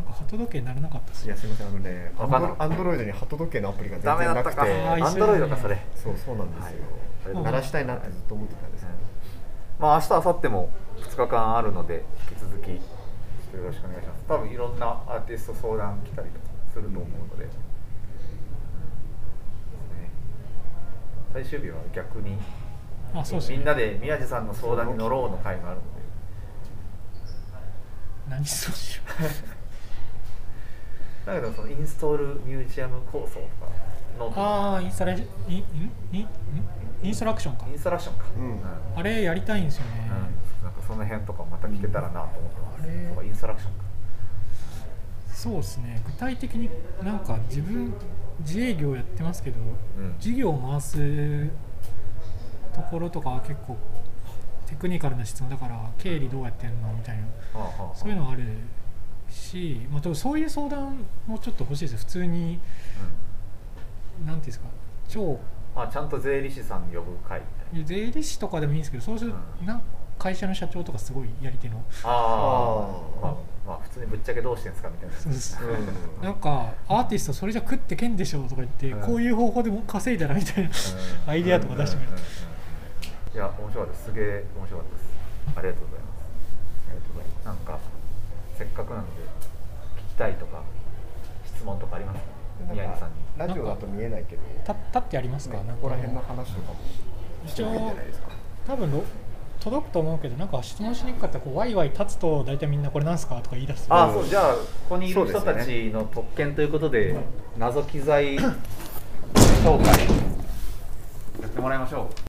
か鳩時計にならなかったですよいやすみませんあのねわかんなかったアンドロイドに鳩時計のアプリが全ダメ然なくて。だったか。あーアンドロイドかそれ。そうそうなんですよ、はい。鳴らしたいなってずっと思ってたんですけど、まあ明日明後日も2日間あるので引き続きよろしくお願いします。多分いろんなアーティスト相談来たりとかすると思うので、ね。最終日は逆にあそうですね。みんなで宮地さんの相談に乗ろうの会があるので何そう。しよだけどそのインストールミュージアム構想とかの。うああインスタレーションインインインインストラクションか。インストラクションか、うん。あれやりたいんですよね、うん。なんかその辺とかまた聞けたらなと思ってます、あれ。とかインストラクションか。そうですね。具体的になんか自分自営業やってますけど、うん。事業を回すところとかは結構テクニカルな質問だから経理どうやってんのみたいなそういうのはあるし、まあ、でもそういう相談もちょっと欲しいですよ。普通になんていうんですか超あちゃんと税理士さん呼ぶ会みたいな。税理士とかでもいいんですけどそうするうん。な会社の社長とかすごいやり手の。ああまあまあ普通にぶっちゃけどうしてんすかみたいなそうですう。ん。なんかアーティストそれじゃ食ってけんでしょとか言って、うん。こういう方法でも稼いだらみたいなうん。<laughs> アイデアとか出してくれる。うんうんうんいや面白かった。ですすげえ面白かったです。ありがとうございますありがとうございますなんかせっかくなので聞きたいとか質問とかあります？か宮地さんに。ラジオだと見えないけど、た立ってやりますか、ねここら辺の話とかも。してもいいんじゃないですか？多分ろ届くと思うけどなんか質問しにくかったらこうワイワイ立つと大体みんなこれなんすか？とか言い出す。あうんそうじゃあここにいる人たちの特権ということで謎機材 <coughs> 紹介やってもらいましょう